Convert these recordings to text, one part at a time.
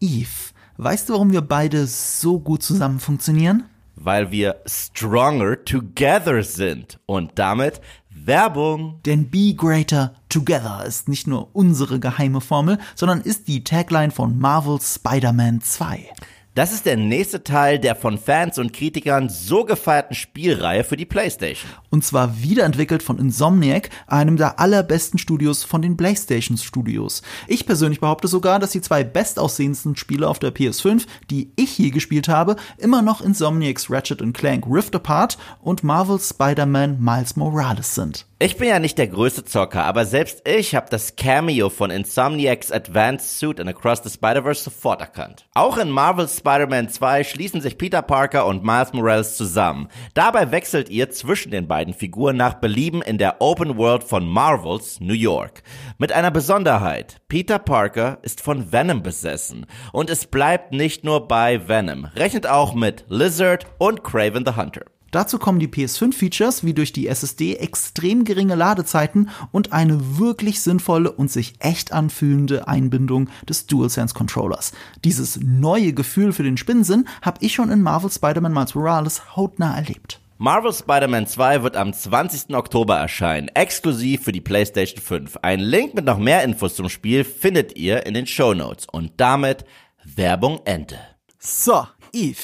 Eve, weißt du, warum wir beide so gut zusammen funktionieren? Weil wir stronger together sind und damit Werbung. Denn Be Greater Together ist nicht nur unsere geheime Formel, sondern ist die Tagline von Marvel's Spider-Man 2. Das ist der nächste Teil der von Fans und Kritikern so gefeierten Spielreihe für die PlayStation. Und zwar wiederentwickelt von Insomniac, einem der allerbesten Studios von den PlayStation Studios. Ich persönlich behaupte sogar, dass die zwei bestaussehendsten Spiele auf der PS5, die ich je gespielt habe, immer noch Insomniacs Ratchet Clank Rift Apart und Marvel's Spider-Man Miles Morales sind. Ich bin ja nicht der größte Zocker, aber selbst ich habe das Cameo von Insomniacs Advanced Suit in Across the Spider-Verse sofort erkannt. Auch in Marvel's Spider-Man 2 schließen sich Peter Parker und Miles Morales zusammen. Dabei wechselt ihr zwischen den beiden Figuren nach Belieben in der Open World von Marvels New York. Mit einer Besonderheit. Peter Parker ist von Venom besessen. Und es bleibt nicht nur bei Venom. Rechnet auch mit Lizard und Craven the Hunter. Dazu kommen die PS5-Features wie durch die SSD extrem geringe Ladezeiten und eine wirklich sinnvolle und sich echt anfühlende Einbindung des DualSense-Controllers. Dieses neue Gefühl für den Spinnensinn habe ich schon in Marvel Spider-Man Miles Morales hautnah erlebt. Marvel Spider-Man 2 wird am 20. Oktober erscheinen, exklusiv für die PlayStation 5. Ein Link mit noch mehr Infos zum Spiel findet ihr in den Show Notes. Und damit Werbung Ende. So, Eve.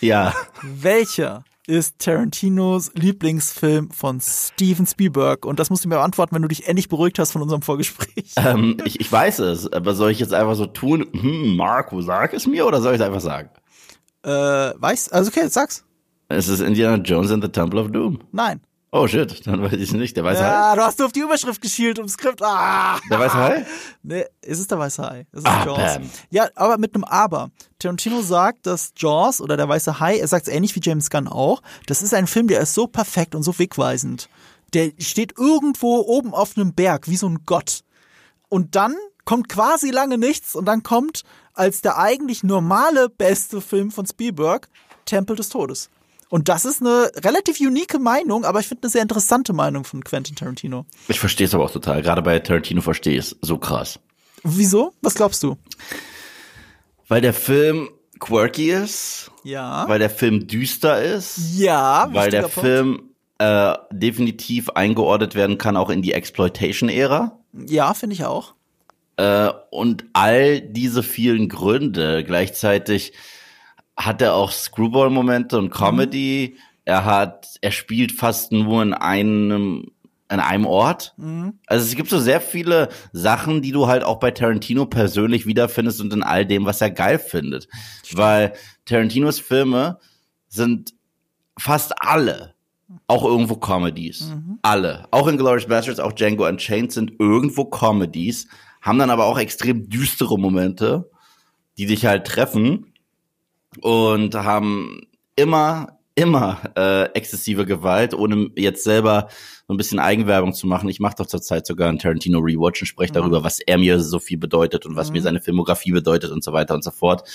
Ja. Welcher ist Tarantinos Lieblingsfilm von Steven Spielberg? Und das musst du mir beantworten, wenn du dich endlich beruhigt hast von unserem Vorgespräch. Ähm, ich, ich weiß es, aber soll ich jetzt einfach so tun, hm, Marco, sag es mir oder soll ich es einfach sagen? Äh, weiß, also okay, sag's. Es ist Indiana Jones and the Temple of Doom. Nein. Oh shit, dann weiß ich es nicht. Der weiße Ja, Hai? du hast nur auf die Überschrift geschielt im Skript. Ah. Der weiße Hai? Nee, es ist der weiße Hai. Es ist Ah, Jaws. bam. Ja, aber mit einem Aber. Tarantino sagt, dass Jaws oder der weiße Hai, er sagt es ähnlich wie James Gunn auch, das ist ein Film, der ist so perfekt und so wegweisend. Der steht irgendwo oben auf einem Berg, wie so ein Gott. Und dann kommt quasi lange nichts und dann kommt als der eigentlich normale beste Film von Spielberg Tempel des Todes. Und das ist eine relativ unique Meinung, aber ich finde eine sehr interessante Meinung von Quentin Tarantino. Ich verstehe es aber auch total. Gerade bei Tarantino verstehe ich es. So krass. Wieso? Was glaubst du? Weil der Film quirky ist, Ja. weil der Film düster ist, ja, weil der Punkt. Film äh, definitiv eingeordnet werden kann, auch in die Exploitation-Ära. Ja, finde ich auch. Äh, und all diese vielen Gründe gleichzeitig hat er auch Screwball-Momente und Comedy. Er hat, er spielt fast nur in einem, an einem Ort. Also es gibt so sehr viele Sachen, die du halt auch bei Tarantino persönlich wiederfindest und in all dem, was er geil findet. Weil Tarantinos Filme sind fast alle auch irgendwo Comedies. Alle. Auch in Glorious Bastards, auch Django Unchained sind irgendwo Comedies, haben dann aber auch extrem düstere Momente, die dich halt treffen und haben immer, immer äh, exzessive Gewalt, ohne jetzt selber so ein bisschen Eigenwerbung zu machen. Ich mache doch zurzeit sogar einen Tarantino Rewatch und spreche darüber, was er mir so viel bedeutet und was mir seine Filmografie bedeutet und so weiter und so fort.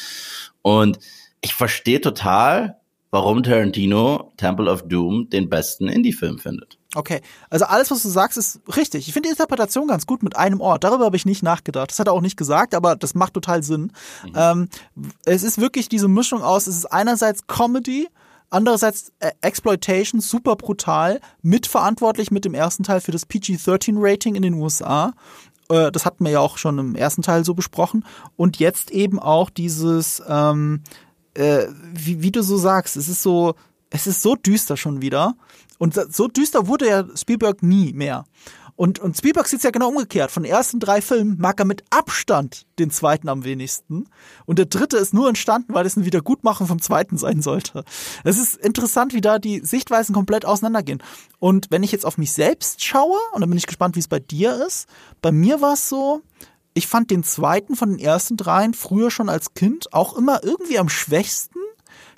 Und ich verstehe total, warum Tarantino Temple of Doom den besten Indie-Film findet. Okay, also alles, was du sagst, ist richtig. Ich finde die Interpretation ganz gut mit einem Ort. Darüber habe ich nicht nachgedacht. Das hat er auch nicht gesagt, aber das macht total Sinn. Ähm, es ist wirklich diese Mischung aus, es ist einerseits Comedy, andererseits äh, Exploitation, super brutal, mitverantwortlich mit dem ersten Teil für das PG-13-Rating in den USA. Äh, das hatten wir ja auch schon im ersten Teil so besprochen. Und jetzt eben auch dieses, ähm, äh, wie, wie du so sagst, es ist so, es ist so düster schon wieder. Und so düster wurde ja Spielberg nie mehr. Und, und Spielberg sieht ja genau umgekehrt. Von den ersten drei Filmen mag er mit Abstand den zweiten am wenigsten. Und der dritte ist nur entstanden, weil es ein Wiedergutmachen vom zweiten sein sollte. Es ist interessant, wie da die Sichtweisen komplett auseinandergehen. Und wenn ich jetzt auf mich selbst schaue, und dann bin ich gespannt, wie es bei dir ist, bei mir war es so, ich fand den zweiten von den ersten dreien früher schon als Kind auch immer irgendwie am schwächsten.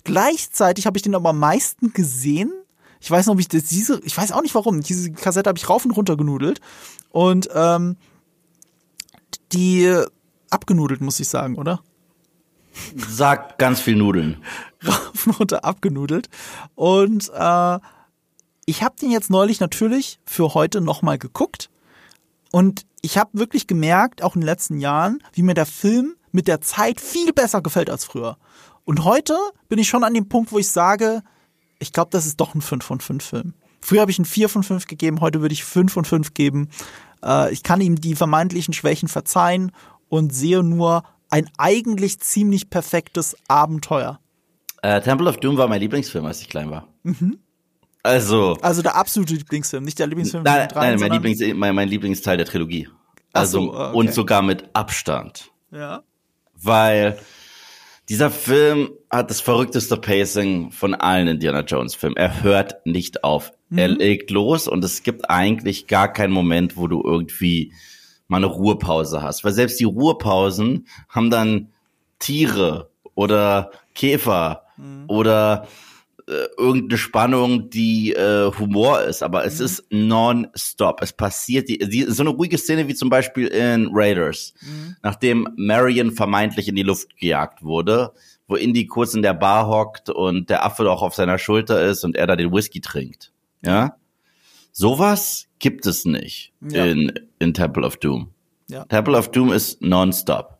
Gleichzeitig habe ich den aber am meisten gesehen. Ich weiß noch, ob ich das, diese, ich weiß auch nicht warum. Diese Kassette habe ich rauf und runter genudelt. Und ähm, die abgenudelt, muss ich sagen, oder? Sag ganz viel Nudeln. rauf und runter abgenudelt. Und äh, ich habe den jetzt neulich natürlich für heute nochmal geguckt. Und ich habe wirklich gemerkt, auch in den letzten Jahren, wie mir der Film mit der Zeit viel besser gefällt als früher. Und heute bin ich schon an dem Punkt, wo ich sage, ich glaube, das ist doch ein 5 von 5 Film. Früher habe ich ein 4 von 5 gegeben, heute würde ich 5 von 5 geben. Äh, ich kann ihm die vermeintlichen Schwächen verzeihen und sehe nur ein eigentlich ziemlich perfektes Abenteuer. Äh, Temple of Doom war mein Lieblingsfilm, als ich klein war. Mhm. Also. Also der absolute Lieblingsfilm, nicht der Lieblingsfilm nein, von Nein, mein, Lieblings, mein, mein Lieblingsteil der Trilogie. Also, so, okay. und sogar mit Abstand. Ja. Weil dieser Film hat das verrückteste Pacing von allen Indiana Jones Filmen. Er hört nicht auf. Mhm. Er legt los und es gibt eigentlich gar keinen Moment, wo du irgendwie mal eine Ruhepause hast. Weil selbst die Ruhepausen haben dann Tiere oder Käfer mhm. oder äh, irgendeine Spannung, die äh, Humor ist, aber es mhm. ist non-stop. Es passiert die, die, so eine ruhige Szene wie zum Beispiel in Raiders, mhm. nachdem Marion vermeintlich in die Luft gejagt wurde, wo Indy kurz in der Bar hockt und der Affe auch auf seiner Schulter ist und er da den Whisky trinkt. Ja, sowas gibt es nicht ja. in in Temple of Doom. Ja. Temple of Doom ist non-stop.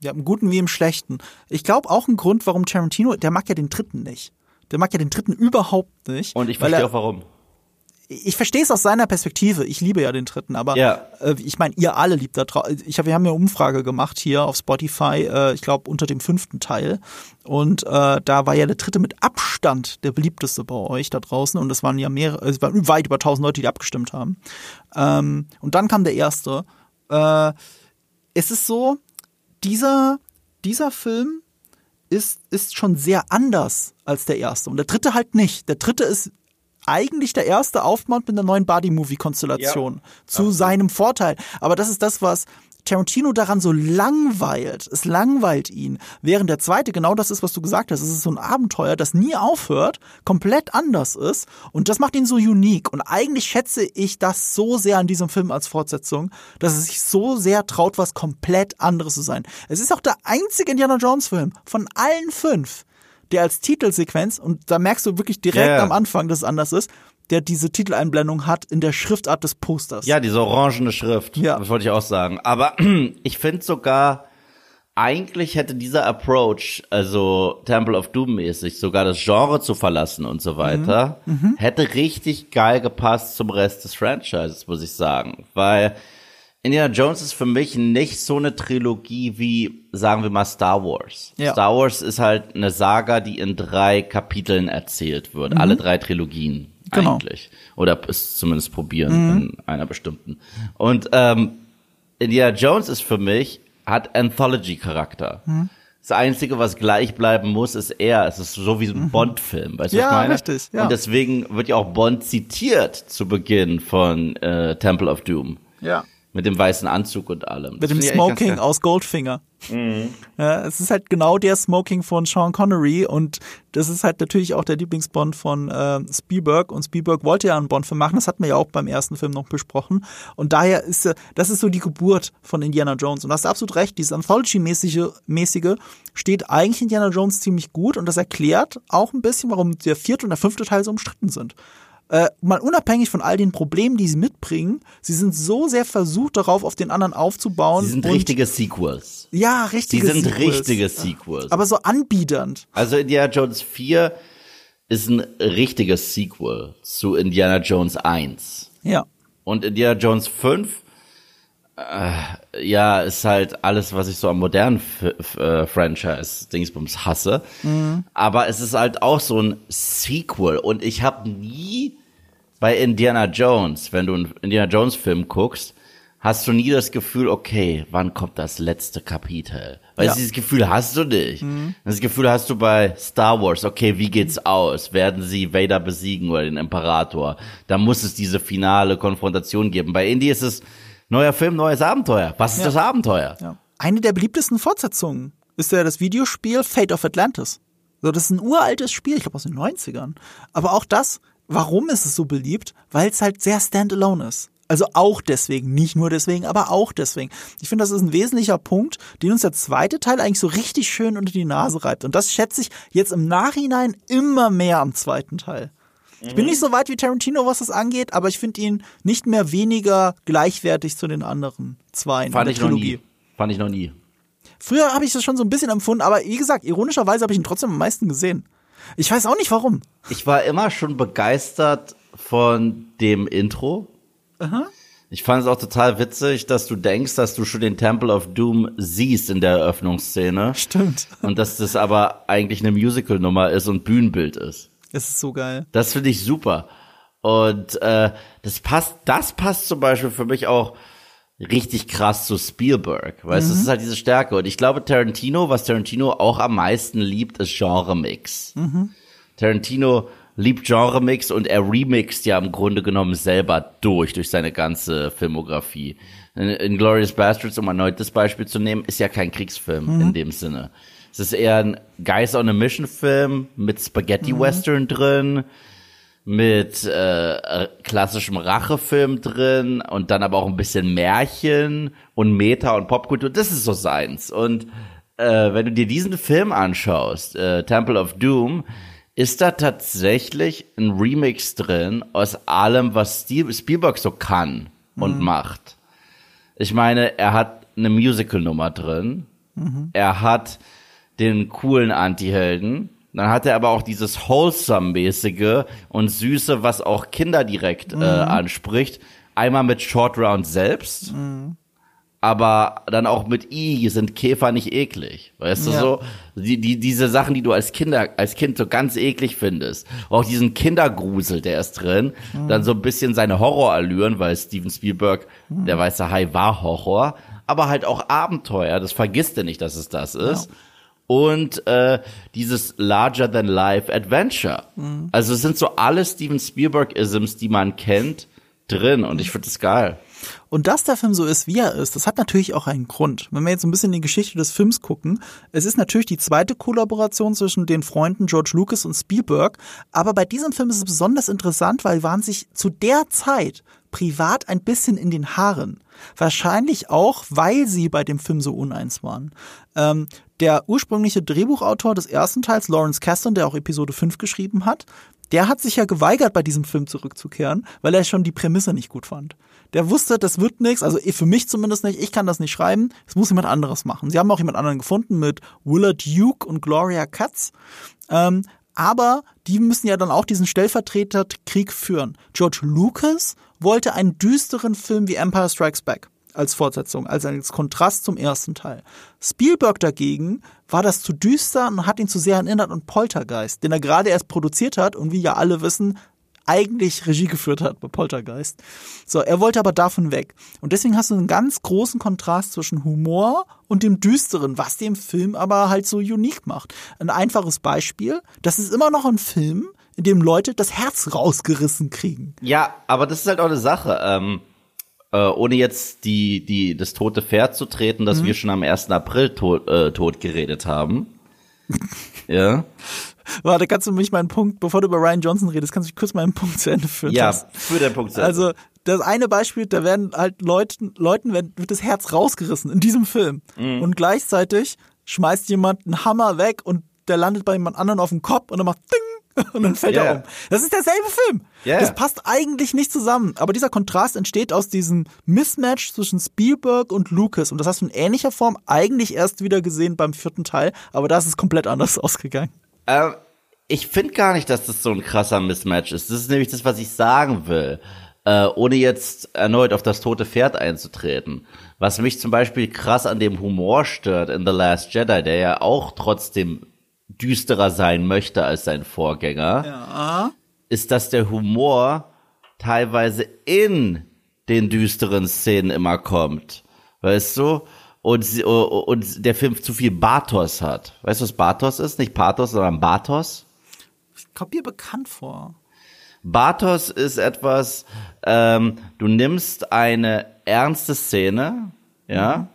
Ja, im Guten wie im Schlechten. Ich glaube auch ein Grund, warum Tarantino, der mag ja den dritten nicht. Der mag ja den dritten überhaupt nicht. Und ich verstehe auch warum. Ich verstehe es aus seiner Perspektive. Ich liebe ja den dritten, aber ja. äh, ich meine, ihr alle liebt da drauf. Ich hab, wir haben ja eine Umfrage gemacht hier auf Spotify, äh, ich glaube unter dem fünften Teil. Und äh, da war ja der dritte mit Abstand der beliebteste bei euch da draußen. Und es waren ja mehrere, es waren weit über tausend Leute, die abgestimmt haben. Ähm, und dann kam der erste. Äh, es ist so, dieser, dieser Film ist, ist schon sehr anders als der erste. Und der dritte halt nicht. Der dritte ist eigentlich der erste Aufbau mit einer neuen Buddy-Movie-Konstellation ja. zu Ach. seinem Vorteil. Aber das ist das, was Tarantino daran so langweilt. Es langweilt ihn. Während der zweite genau das ist, was du gesagt hast. Es ist so ein Abenteuer, das nie aufhört, komplett anders ist. Und das macht ihn so unique. Und eigentlich schätze ich das so sehr an diesem Film als Fortsetzung, dass es sich so sehr traut, was komplett anderes zu sein. Es ist auch der einzige Indiana Jones Film von allen fünf, der als Titelsequenz, und da merkst du wirklich direkt yeah. am Anfang, dass es anders ist, der diese Titeleinblendung hat in der Schriftart des Posters. Ja, diese orangene Schrift. Ja. Das wollte ich auch sagen. Aber ich finde sogar, eigentlich hätte dieser Approach, also Temple of Doom mäßig, sogar das Genre zu verlassen und so weiter, mhm. Mhm. hätte richtig geil gepasst zum Rest des Franchises, muss ich sagen. Weil Indiana Jones ist für mich nicht so eine Trilogie wie, sagen wir mal, Star Wars. Ja. Star Wars ist halt eine Saga, die in drei Kapiteln erzählt wird. Mhm. Alle drei Trilogien genau. eigentlich. Oder es zumindest probieren mhm. in einer bestimmten. Und ähm, Indiana Jones ist für mich, hat Anthology-Charakter. Mhm. Das Einzige, was gleich bleiben muss, ist er. Es ist so wie so ein mhm. Bond-Film. Weißt du, ja, was ich meine? Richtig, ja. Und deswegen wird ja auch Bond zitiert zu Beginn von äh, Temple of Doom. Ja. Mit dem weißen Anzug und allem. Mit dem Smoking aus Goldfinger. Mhm. Ja, es ist halt genau der Smoking von Sean Connery und das ist halt natürlich auch der Lieblingsbond von äh, Spielberg und Spielberg wollte ja einen Bond-Film machen, das hatten wir ja auch beim ersten Film noch besprochen und daher ist äh, das ist so die Geburt von Indiana Jones und du hast absolut recht, dieses Anthology-mäßige mäßige steht eigentlich Indiana Jones ziemlich gut und das erklärt auch ein bisschen, warum der vierte und der fünfte Teil so umstritten sind äh, mal unabhängig von all den Problemen, die sie mitbringen, sie sind so sehr versucht darauf, auf den anderen aufzubauen. Sie sind richtige Sequels. Ja, richtige Sequels. Sie sind Sequels. richtige Sequels. Aber so anbiedernd. Also Indiana Jones 4 ist ein richtiges Sequel zu Indiana Jones 1. Ja. Und Indiana Jones 5 äh, ja, ist halt alles, was ich so am modernen äh, Franchise Dingsbums hasse. Mhm. Aber es ist halt auch so ein Sequel und ich habe nie bei Indiana Jones, wenn du einen Indiana Jones Film guckst, hast du nie das Gefühl, okay, wann kommt das letzte Kapitel? Weil ja. dieses Gefühl hast du nicht. Mhm. Das Gefühl hast du bei Star Wars, okay, wie geht's aus? Werden sie Vader besiegen oder den Imperator? Da muss es diese finale Konfrontation geben. Bei Indie ist es neuer Film, neues Abenteuer. Was ist ja. das Abenteuer? Ja. Eine der beliebtesten Fortsetzungen ist ja das Videospiel Fate of Atlantis. So, das ist ein uraltes Spiel, ich glaube aus den 90ern. Aber auch das, warum ist es so beliebt? Weil es halt sehr standalone ist. Also auch deswegen, nicht nur deswegen, aber auch deswegen. Ich finde, das ist ein wesentlicher Punkt, den uns der zweite Teil eigentlich so richtig schön unter die Nase reibt. Und das schätze ich jetzt im Nachhinein immer mehr am zweiten Teil. Ich bin nicht so weit wie Tarantino, was das angeht, aber ich finde ihn nicht mehr weniger gleichwertig zu den anderen zwei Fand ich Trilogie. Noch nie. Fand ich noch nie. Früher habe ich das schon so ein bisschen empfunden, aber wie gesagt, ironischerweise habe ich ihn trotzdem am meisten gesehen. Ich weiß auch nicht warum. Ich war immer schon begeistert von dem Intro. Aha. Ich fand es auch total witzig, dass du denkst, dass du schon den Temple of Doom siehst in der Eröffnungsszene. Stimmt. Und dass das aber eigentlich eine Musical-Nummer ist und Bühnenbild ist. Es ist so geil. Das finde ich super. Und äh, das passt, das passt zum Beispiel für mich auch richtig krass zu Spielberg. Weißt du, mhm. das ist halt diese Stärke. Und ich glaube, Tarantino, was Tarantino auch am meisten liebt, ist Genre-Mix. Mhm. Tarantino liebt Genre-Mix und er remixt ja im Grunde genommen selber durch, durch seine ganze Filmografie. In, in Glorious Bastards, um erneut das Beispiel zu nehmen, ist ja kein Kriegsfilm mhm. in dem Sinne. Es ist eher ein Guys on a Mission Film mit Spaghetti-Western mhm. drin, mit äh, klassischem Rachefilm drin und dann aber auch ein bisschen Märchen und Meta und Popkultur. Das ist so seins. Und äh, wenn du dir diesen Film anschaust, äh, Temple of Doom, ist da tatsächlich ein Remix drin aus allem, was Spielberg so kann und mhm. macht. Ich meine, er hat eine Musical-Nummer drin. Mhm. Er hat den coolen Anti-Helden. Dann hat er aber auch dieses Wholesome-mäßige und Süße, was auch Kinder direkt äh, mhm. äh, anspricht. Einmal mit Short Round selbst. Mhm aber dann auch mit I sind Käfer nicht eklig. Weißt ja. du so? Die, die, diese Sachen, die du als Kinder, als Kind so ganz eklig findest. Auch diesen Kindergrusel, der ist drin. Mhm. Dann so ein bisschen seine Horrorallüren, weil Steven Spielberg, mhm. der weiße Hai war Horror. Aber halt auch Abenteuer. Das vergisst er nicht, dass es das ist. Ja. Und äh, dieses Larger Than Life Adventure. Mhm. Also es sind so alle Steven Spielberg-Isms, die man kennt, drin. Und ich finde das geil. Und dass der Film so ist, wie er ist, das hat natürlich auch einen Grund. Wenn wir jetzt ein bisschen in die Geschichte des Films gucken, es ist natürlich die zweite Kollaboration zwischen den Freunden George Lucas und Spielberg, aber bei diesem Film ist es besonders interessant, weil waren sich zu der Zeit privat ein bisschen in den Haaren. Wahrscheinlich auch, weil sie bei dem Film so uneins waren. Ähm, der ursprüngliche Drehbuchautor des ersten Teils, Lawrence Kasdan, der auch Episode 5 geschrieben hat, der hat sich ja geweigert, bei diesem Film zurückzukehren, weil er schon die Prämisse nicht gut fand. Der wusste, das wird nichts, also für mich zumindest nicht, ich kann das nicht schreiben, es muss jemand anderes machen. Sie haben auch jemand anderen gefunden mit Willard Duke und Gloria Katz. Ähm, aber die müssen ja dann auch diesen Stellvertreterkrieg führen. George Lucas wollte einen düsteren Film wie Empire Strikes Back als Fortsetzung, als als Kontrast zum ersten Teil. Spielberg dagegen war das zu düster und hat ihn zu sehr erinnert an Poltergeist, den er gerade erst produziert hat und wie ja alle wissen, eigentlich Regie geführt hat bei Poltergeist. So, er wollte aber davon weg. Und deswegen hast du einen ganz großen Kontrast zwischen Humor und dem Düsteren, was den Film aber halt so unique macht. Ein einfaches Beispiel, das ist immer noch ein Film, in dem Leute das Herz rausgerissen kriegen. Ja, aber das ist halt auch eine Sache. Ähm, äh, ohne jetzt die, die, das tote Pferd zu treten, dass mhm. wir schon am 1. April tot, äh, tot geredet haben. ja. Warte, kannst du mich meinen Punkt, bevor du über Ryan Johnson redest, kannst du kurz meinen Punkt zu Ende führen? Ja, für den Punkt zu Ende. Also, das eine Beispiel, da werden halt Leuten, Leuten wird das Herz rausgerissen in diesem Film. Mhm. Und gleichzeitig schmeißt jemand einen Hammer weg und der landet bei jemand anderen auf dem Kopf und dann macht Ding und dann fällt yeah. er um. Das ist derselbe Film. Yeah. Das passt eigentlich nicht zusammen. Aber dieser Kontrast entsteht aus diesem Mismatch zwischen Spielberg und Lucas. Und das hast du in ähnlicher Form eigentlich erst wieder gesehen beim vierten Teil. Aber da ist es komplett anders ausgegangen. Ähm, ich finde gar nicht, dass das so ein krasser Mismatch ist. Das ist nämlich das, was ich sagen will. Äh, ohne jetzt erneut auf das tote Pferd einzutreten. Was mich zum Beispiel krass an dem Humor stört in The Last Jedi, der ja auch trotzdem düsterer sein möchte als sein Vorgänger, ja. ist, dass der Humor teilweise in den düsteren Szenen immer kommt. Weißt du? Und, und der Film zu viel Bathos hat. Weißt du, was Bathos ist? Nicht Pathos, sondern Bathos? Ich komme mir bekannt vor. Bathos ist etwas, ähm, du nimmst eine ernste Szene, ja, mhm.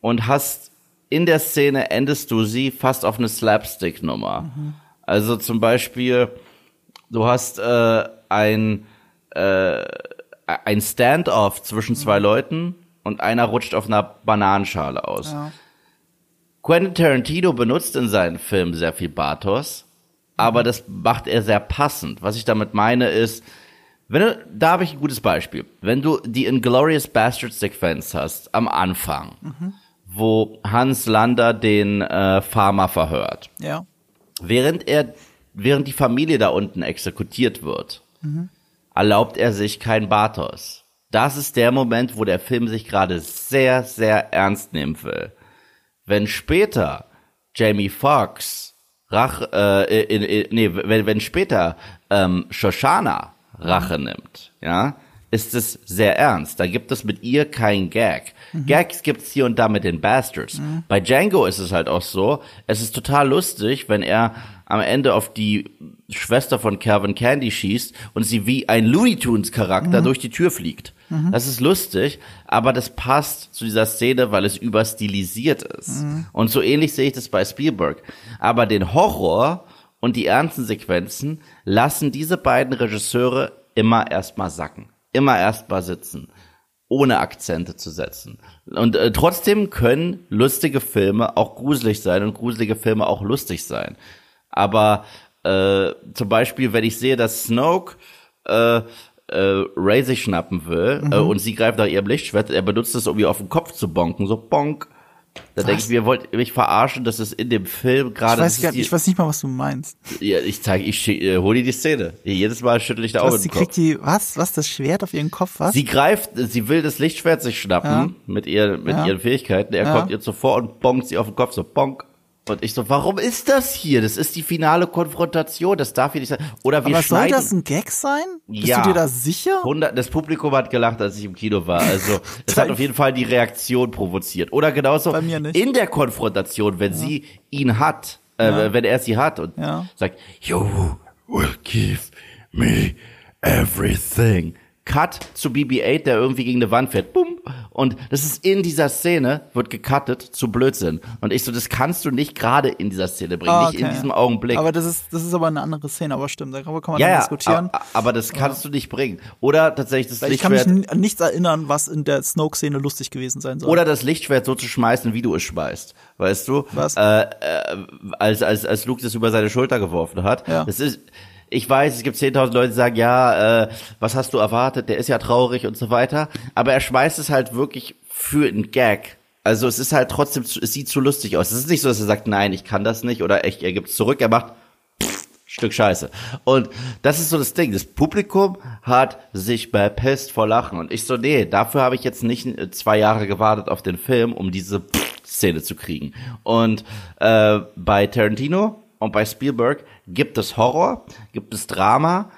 und hast in der Szene endest du sie fast auf eine Slapstick-Nummer. Mhm. Also zum Beispiel, du hast äh, ein, äh, ein Standoff zwischen zwei mhm. Leuten und einer rutscht auf einer Bananenschale aus. Ja. Quentin Tarantino benutzt in seinen Filmen sehr viel Bathos, aber das macht er sehr passend. Was ich damit meine ist, wenn du, da habe ich ein gutes Beispiel. Wenn du die Inglorious Bastards Sequenz hast am Anfang, mhm wo Hans Lander den äh, Farmer verhört. Ja. Während er, während die Familie da unten exekutiert wird, erlaubt er sich kein Bathos. Das ist der Moment, wo der Film sich gerade sehr, sehr ernst nehmen will. Wenn später Jamie Foxx Rach, äh, in, in, nee, wenn, wenn später ähm, Shoshana Rache nimmt, ja, ist es sehr ernst. Da gibt es mit ihr kein Gag. Gags gibt's hier und da mit den Bastards. Bei Django ist es halt auch so, es ist total lustig, wenn er am Ende auf die Schwester von Calvin Candy schießt und sie wie ein Looney Tunes Charakter durch die Tür fliegt. Das ist lustig, aber das passt zu dieser Szene, weil es überstilisiert ist. Und so ähnlich sehe ich das bei Spielberg. Aber den Horror und die ernsten Sequenzen lassen diese beiden Regisseure immer erstmal sacken. Immer erstmal sitzen. Ohne Akzente zu setzen. Und äh, trotzdem können lustige Filme auch gruselig sein und gruselige Filme auch lustig sein. Aber äh, zum Beispiel, wenn ich sehe, dass Snoke äh, äh, Ray sich schnappen will äh, und sie greift nach ihrem Lichtschwert, er benutzt es, um ihr auf den Kopf zu bonken, so bonk. Da denke ich, mir, wollt ihr mich verarschen, dass es in dem Film Ich gerade. weiß, das gar, die- ich weiß nicht mal, was du meinst. ja, ich zeige, ich äh, hol dir die Szene. Jedes Mal schüttel ich da den sie Kopf. kriegt die, was, was, das Schwert auf ihren Kopf, was? Sie greift, sie will das Lichtschwert sich schnappen Ja. mit ihr, mit Ja. ihren Fähigkeiten. Er Ja. kommt ihr zuvor und bonkt sie auf den Kopf, so bonk. Und ich so, warum ist das hier? Das ist die finale Konfrontation. Das darf hier nicht sein. Oder wir Aber soll schneiden. das ein Gag sein? Bist Ja. du dir da sicher? 100, das Publikum hat gelacht, als ich im Kino war. Also, es hat auf jeden Fall die Reaktion provoziert. Oder genauso in der Konfrontation, wenn sie ihn hat, äh, wenn er sie hat und Ja. sagt, you will give me everything. Cut zu BB-8, der irgendwie gegen eine Wand fährt. Bumm. Und das ist in dieser Szene, wird gecuttet zu Blödsinn. Und ich so, das kannst du nicht gerade in dieser Szene bringen, Ah, nicht in okay. diesem Augenblick. Aber das ist, das ist aber eine andere Szene, aber stimmt, darüber kann man ja, ja, diskutieren. a- aber das kannst du nicht bringen. Oder tatsächlich das Weil ich kann mich Lichtschwert, an nichts erinnern, was in der Snoke-Szene lustig gewesen sein soll. oder das Lichtschwert so zu schmeißen, wie du es schmeißt. Weißt du? Was? Äh, äh, als, als, als Luke das über seine Schulter geworfen hat. Ja. Das ist, ich weiß, es gibt 10.000 Leute, die sagen, ja, äh, was hast du erwartet? Der ist ja traurig und so weiter. Aber er schmeißt es halt wirklich für einen Gag. Also es ist halt trotzdem, zu, es sieht zu lustig aus. Es ist nicht so, dass er sagt, nein, ich kann das nicht oder echt, er gibt es zurück. Er macht Stück Scheiße. Und das ist so das Ding. Das Publikum hat sich bepisst vor Lachen. Und ich so, nee, dafür habe ich jetzt nicht äh, zwei Jahre gewartet auf den Film, um diese Szene zu kriegen. Und äh, bei Tarantino und bei Spielberg gibt es Horror, gibt es Drama,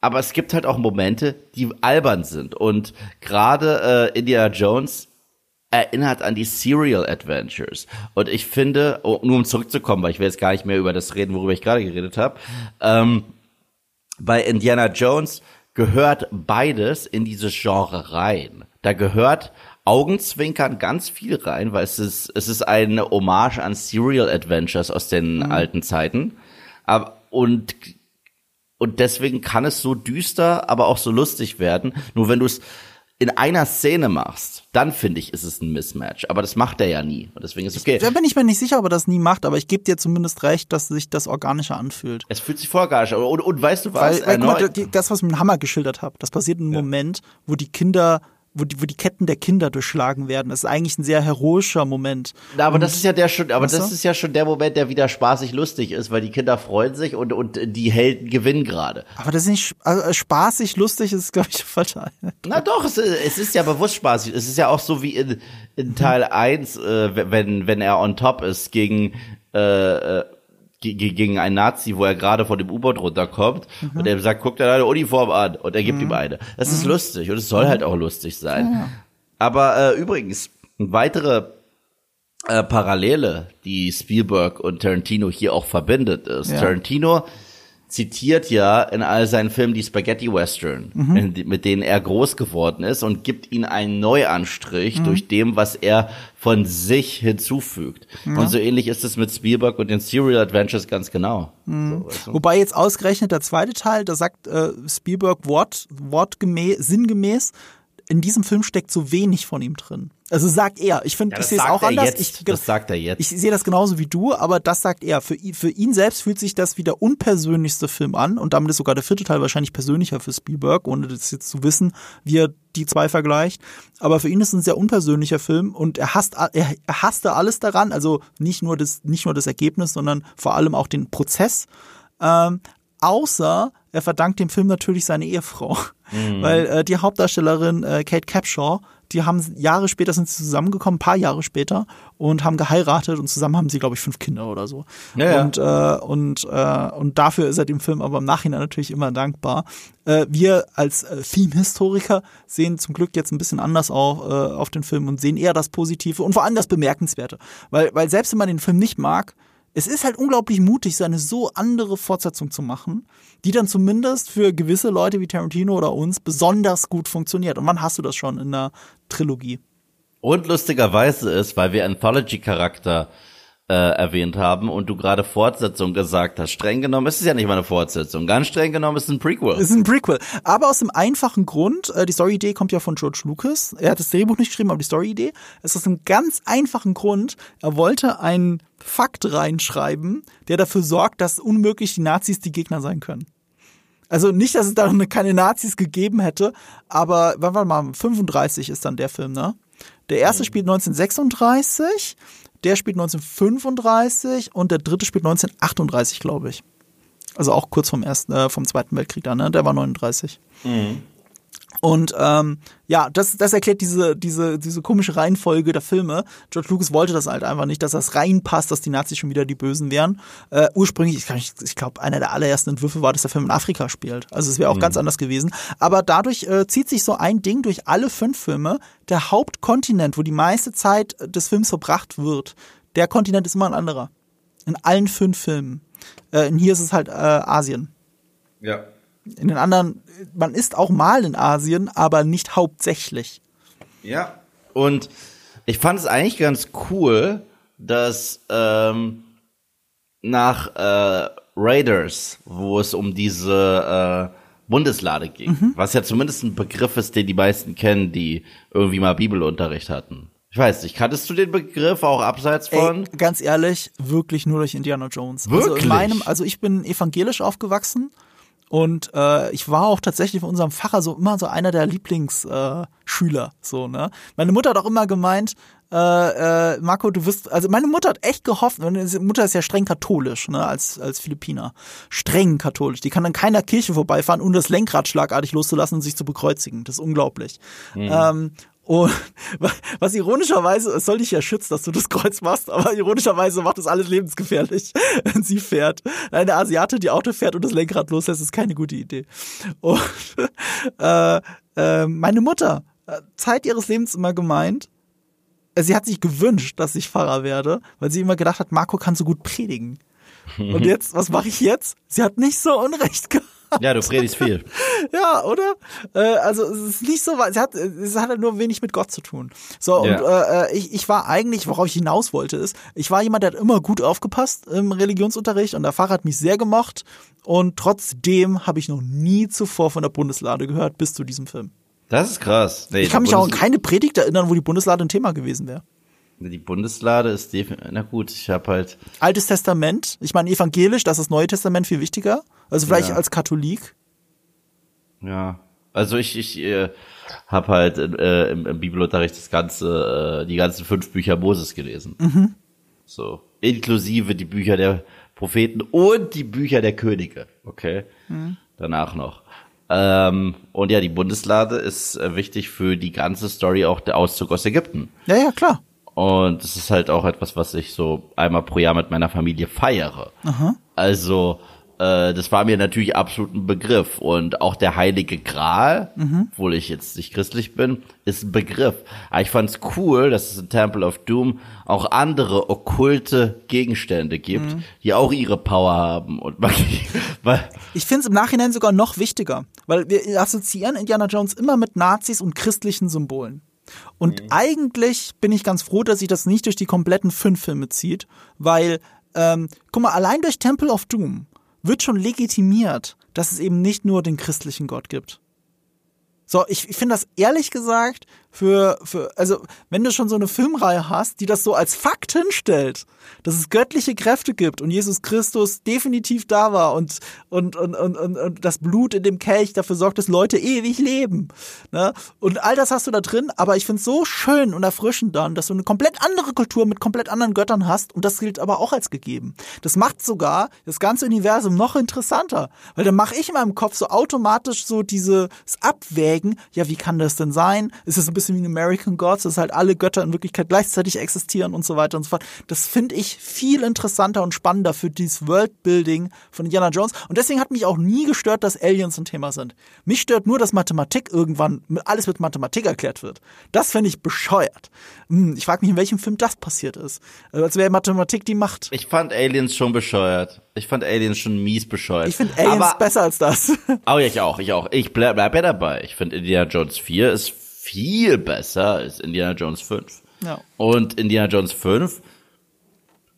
aber es gibt halt auch Momente, die albern sind. Und gerade äh, Indiana Jones erinnert an die Serial Adventures. Und ich finde, oh, nur um zurückzukommen, weil ich will jetzt gar nicht mehr über das reden, worüber ich gerade geredet habe, ähm, bei Indiana Jones gehört beides in dieses Genre rein. Da gehört Augenzwinkern ganz viel rein, weil es ist, es ist eine Hommage an Serial Adventures aus den alten Zeiten. Aber, und und deswegen kann es so düster, aber auch so lustig werden. Nur wenn du es in einer Szene machst, dann finde ich, ist es ein Mismatch. Aber das macht er ja nie. Und deswegen ist es okay. Da bin ich mir nicht sicher, ob er das nie macht, aber ich gebe dir zumindest recht, dass sich das organischer anfühlt. Es fühlt sich vorgarisch an. Und, und weißt du was? Weil, weil guck mal, das, was ich mit dem Hammer geschildert habe, das passiert in einem Moment, wo die Kinder, wo die, wo die Ketten der Kinder durchschlagen werden. Das ist eigentlich ein sehr heroischer Moment. Na, aber das ist ja der schon, aber das du? ist ja schon der Moment, der wieder spaßig lustig ist, weil die Kinder freuen sich und, und die Helden gewinnen gerade. Aber das ist nicht also spaßig, lustig, ist, glaube ich, falsch. Na doch, es, ist- es ist ja bewusst spaßig. Es ist ja auch so wie in, in Teil 1, äh, wenn, wenn er on top ist gegen, äh, äh, gegen einen Nazi, wo er gerade von dem U-Boot runterkommt und er sagt, guck dir deine Uniform an und er gibt ihm eine. Das ist lustig und es soll halt auch lustig sein. Aber äh, übrigens, eine weitere äh, Parallele, die Spielberg und Tarantino hier auch verbindet, ist, Ja. Tarantino zitiert ja in all seinen Filmen die Spaghetti Western, die- mit denen er groß geworden ist und gibt ihnen einen Neuanstrich durch dem, was er von sich hinzufügt. Und so ähnlich ist es mit Spielberg und den Serial Adventures ganz genau. So, weißt du? Wobei jetzt ausgerechnet der zweite Teil, da sagt äh, Spielberg wort, wortgemäß, sinngemäß, in diesem Film steckt so wenig von ihm drin. Also sagt er. Ich finde, Ja, ich sehe es auch er anders. jetzt. Ich, Das sagt er jetzt. Ich sehe das genauso wie du, aber das sagt er. Für ihn, für ihn selbst fühlt sich das wie der unpersönlichste Film an und damit ist sogar der vierte Teil wahrscheinlich persönlicher für Spielberg, ohne das jetzt zu wissen, wie er die zwei vergleicht. Aber für ihn ist es ein sehr unpersönlicher Film und er hasst, er, er hasste alles daran, also nicht nur das, nicht nur das Ergebnis, sondern vor allem auch den Prozess. Ähm, außer er verdankt dem Film natürlich seine Ehefrau, weil äh, die Hauptdarstellerin äh, Kate Capshaw, die haben Jahre später sind sie zusammengekommen, ein paar Jahre später und haben geheiratet und zusammen haben sie glaube ich fünf Kinder oder so. Ja, ja. Und äh, und äh, und dafür ist er dem Film aber im Nachhinein natürlich immer dankbar. Äh, wir als äh, Filmhistoriker sehen zum Glück jetzt ein bisschen anders auf, äh, auf den Film und sehen eher das Positive und vor allem das Bemerkenswerte, weil weil selbst wenn man den Film nicht mag es ist halt unglaublich mutig, so eine so andere Fortsetzung zu machen, die dann zumindest für gewisse Leute wie Tarantino oder uns besonders gut funktioniert. Und wann hast du das schon in der Trilogie? Und lustigerweise ist, weil wir Anthology-Charakter äh, erwähnt haben und du gerade Fortsetzung gesagt hast, streng genommen ist es ja nicht mal eine Fortsetzung. Ganz streng genommen ist es ein Prequel. Es ist ein Prequel. Aber aus dem einfachen Grund, äh, die Story-Idee kommt ja von George Lucas. Er hat das Drehbuch nicht geschrieben, aber die Story-Idee. Es ist aus einem ganz einfachen Grund. Er wollte einen Fakt reinschreiben, der dafür sorgt, dass unmöglich die Nazis die Gegner sein können. Also nicht, dass es da keine Nazis gegeben hätte, aber wann war mal 35 ist dann der Film, ne? Der erste spielt 1936, der spielt 1935 und der dritte spielt 1938, glaube ich. Also auch kurz vom ersten, äh, vom Zweiten Weltkrieg dann, ne? Der war 39. Und ähm, ja, das, das erklärt diese, diese, diese komische Reihenfolge der Filme. George Lucas wollte das halt einfach nicht, dass das reinpasst, dass die Nazis schon wieder die Bösen wären. Äh, ursprünglich, ich, ich glaube, einer der allerersten Entwürfe war, dass der Film in Afrika spielt. Also es wäre auch ganz anders gewesen. Aber dadurch äh, zieht sich so ein Ding durch alle fünf Filme. Der Hauptkontinent, wo die meiste Zeit des Films verbracht wird, der Kontinent ist immer ein anderer. In allen fünf Filmen. Äh, und hier ist es halt äh, Asien. Ja. In den anderen, man ist auch mal in Asien, aber nicht hauptsächlich. Ja. Und ich fand es eigentlich ganz cool, dass ähm, nach äh, Raiders, wo es um diese äh, Bundeslade ging, was ja zumindest ein Begriff ist, den die meisten kennen, die irgendwie mal Bibelunterricht hatten. Ich weiß nicht, kanntest du den Begriff auch abseits von? Ey, ganz ehrlich, wirklich nur durch Indiana Jones. Also, Wirklich? in meinem, also ich bin evangelisch aufgewachsen und äh, ich war auch tatsächlich von unserem Pfarrer so immer so einer der Lieblingsschüler. Äh, so ne. Meine Mutter hat auch immer gemeint, äh, äh, Marco, du wirst, also meine Mutter hat echt gehofft, meine Mutter ist ja streng katholisch, ne, als, als Philippiner. Streng katholisch. Die kann an keiner Kirche vorbeifahren, ohne das Lenkrad schlagartig loszulassen und sich zu bekreuzigen. Das ist unglaublich. Ähm, und was ironischerweise, es soll dich ja schützen, dass du das Kreuz machst, aber ironischerweise macht das alles lebensgefährlich, wenn sie fährt. Eine Asiate, die Auto fährt und das Lenkrad loslässt, ist keine gute Idee. Und äh, äh, meine Mutter, äh, Zeit ihres Lebens immer gemeint, äh, sie hat sich gewünscht, dass ich Pfarrer werde, weil sie immer gedacht hat, Marco kann so gut predigen. Und jetzt, was mache ich jetzt? Sie hat nicht so Unrecht gehabt. Ja, du predigst viel. Ja, oder? Äh, also es ist nicht so, es hat, es hat halt nur wenig mit Gott zu tun. So, und Ja. äh, ich, ich war eigentlich, worauf ich hinaus wollte, ist, ich war jemand, der hat immer gut aufgepasst im Religionsunterricht und der Pfarrer hat mich sehr gemocht und trotzdem habe ich noch nie zuvor von der Bundeslade gehört, bis zu diesem Film. Das ist krass. Nee, Ich kann mich auch an Bundes- keine Predigt erinnern, wo die Bundeslade ein Thema gewesen wäre. Die Bundeslade ist definitiv, na gut, ich habe halt, Altes Testament, ich meine evangelisch, das ist das Neue Testament viel wichtiger. Also vielleicht Ja. als Katholik. ja, also ich, ich äh, habe halt äh, im, im Bibelunterricht das ganze, äh, die ganzen fünf Bücher Moses gelesen. Mhm. So, inklusive die Bücher der Propheten und die Bücher der Könige, okay? Mhm. Danach noch. Ähm, und ja, die Bundeslade ist äh, wichtig für die ganze Story, auch der Auszug aus Ägypten. Ja, ja, klar. Und es ist halt auch etwas, was ich so einmal pro Jahr mit meiner Familie feiere. Also, äh, das war mir natürlich absolut ein Begriff. Und auch der Heilige Gral, obwohl ich jetzt nicht christlich bin, ist ein Begriff. Aber ich fand's cool, dass es in Temple of Doom auch andere okkulte Gegenstände gibt, die auch ihre Power haben und Magie. Weil, Ich finde es im Nachhinein sogar noch wichtiger, weil wir assoziieren Indiana Jones immer mit Nazis und christlichen Symbolen. Und eigentlich bin ich ganz froh, dass sich das nicht durch die kompletten fünf Filme zieht, weil, ähm, guck mal, allein durch Temple of Doom wird schon legitimiert, dass es eben nicht nur den christlichen Gott gibt. So, ich, ich finde das ehrlich gesagt für, für, also wenn du schon so eine Filmreihe hast, die das so als Fakt hinstellt, dass es göttliche Kräfte gibt und Jesus Christus definitiv da war und, und, und, und, und, und das Blut in dem Kelch dafür sorgt, dass Leute ewig leben. Ne? Und all das hast du da drin, aber ich finde es so schön und erfrischend dann, dass du eine komplett andere Kultur mit komplett anderen Göttern hast und das gilt aber auch als gegeben. Das macht sogar das ganze Universum noch interessanter, weil dann mache ich in meinem Kopf so automatisch so dieses Abwägen, ja, wie kann das denn sein? Ist es ein bisschen wie in American Gods, dass halt alle Götter in Wirklichkeit gleichzeitig existieren und so weiter und so fort. Das finde ich viel interessanter und spannender für dieses Worldbuilding von Indiana Jones. Und deswegen hat mich auch nie gestört, dass Aliens ein Thema sind. Mich stört nur, dass Mathematik irgendwann alles mit Mathematik erklärt wird. Das finde ich bescheuert. Hm, ich frage mich, in welchem Film das passiert ist. Äh, als wäre Mathematik die Macht. Ich fand Aliens schon bescheuert. Ich fand Aliens schon mies bescheuert. Ich finde Aliens Aber, besser als das. Oh, ja, ich auch, ich auch. Ich bleib, bleib ja dabei. Ich finde Indiana Jones 4 ist viel besser als Indiana Jones 5. Ja. Und Indiana Jones 5,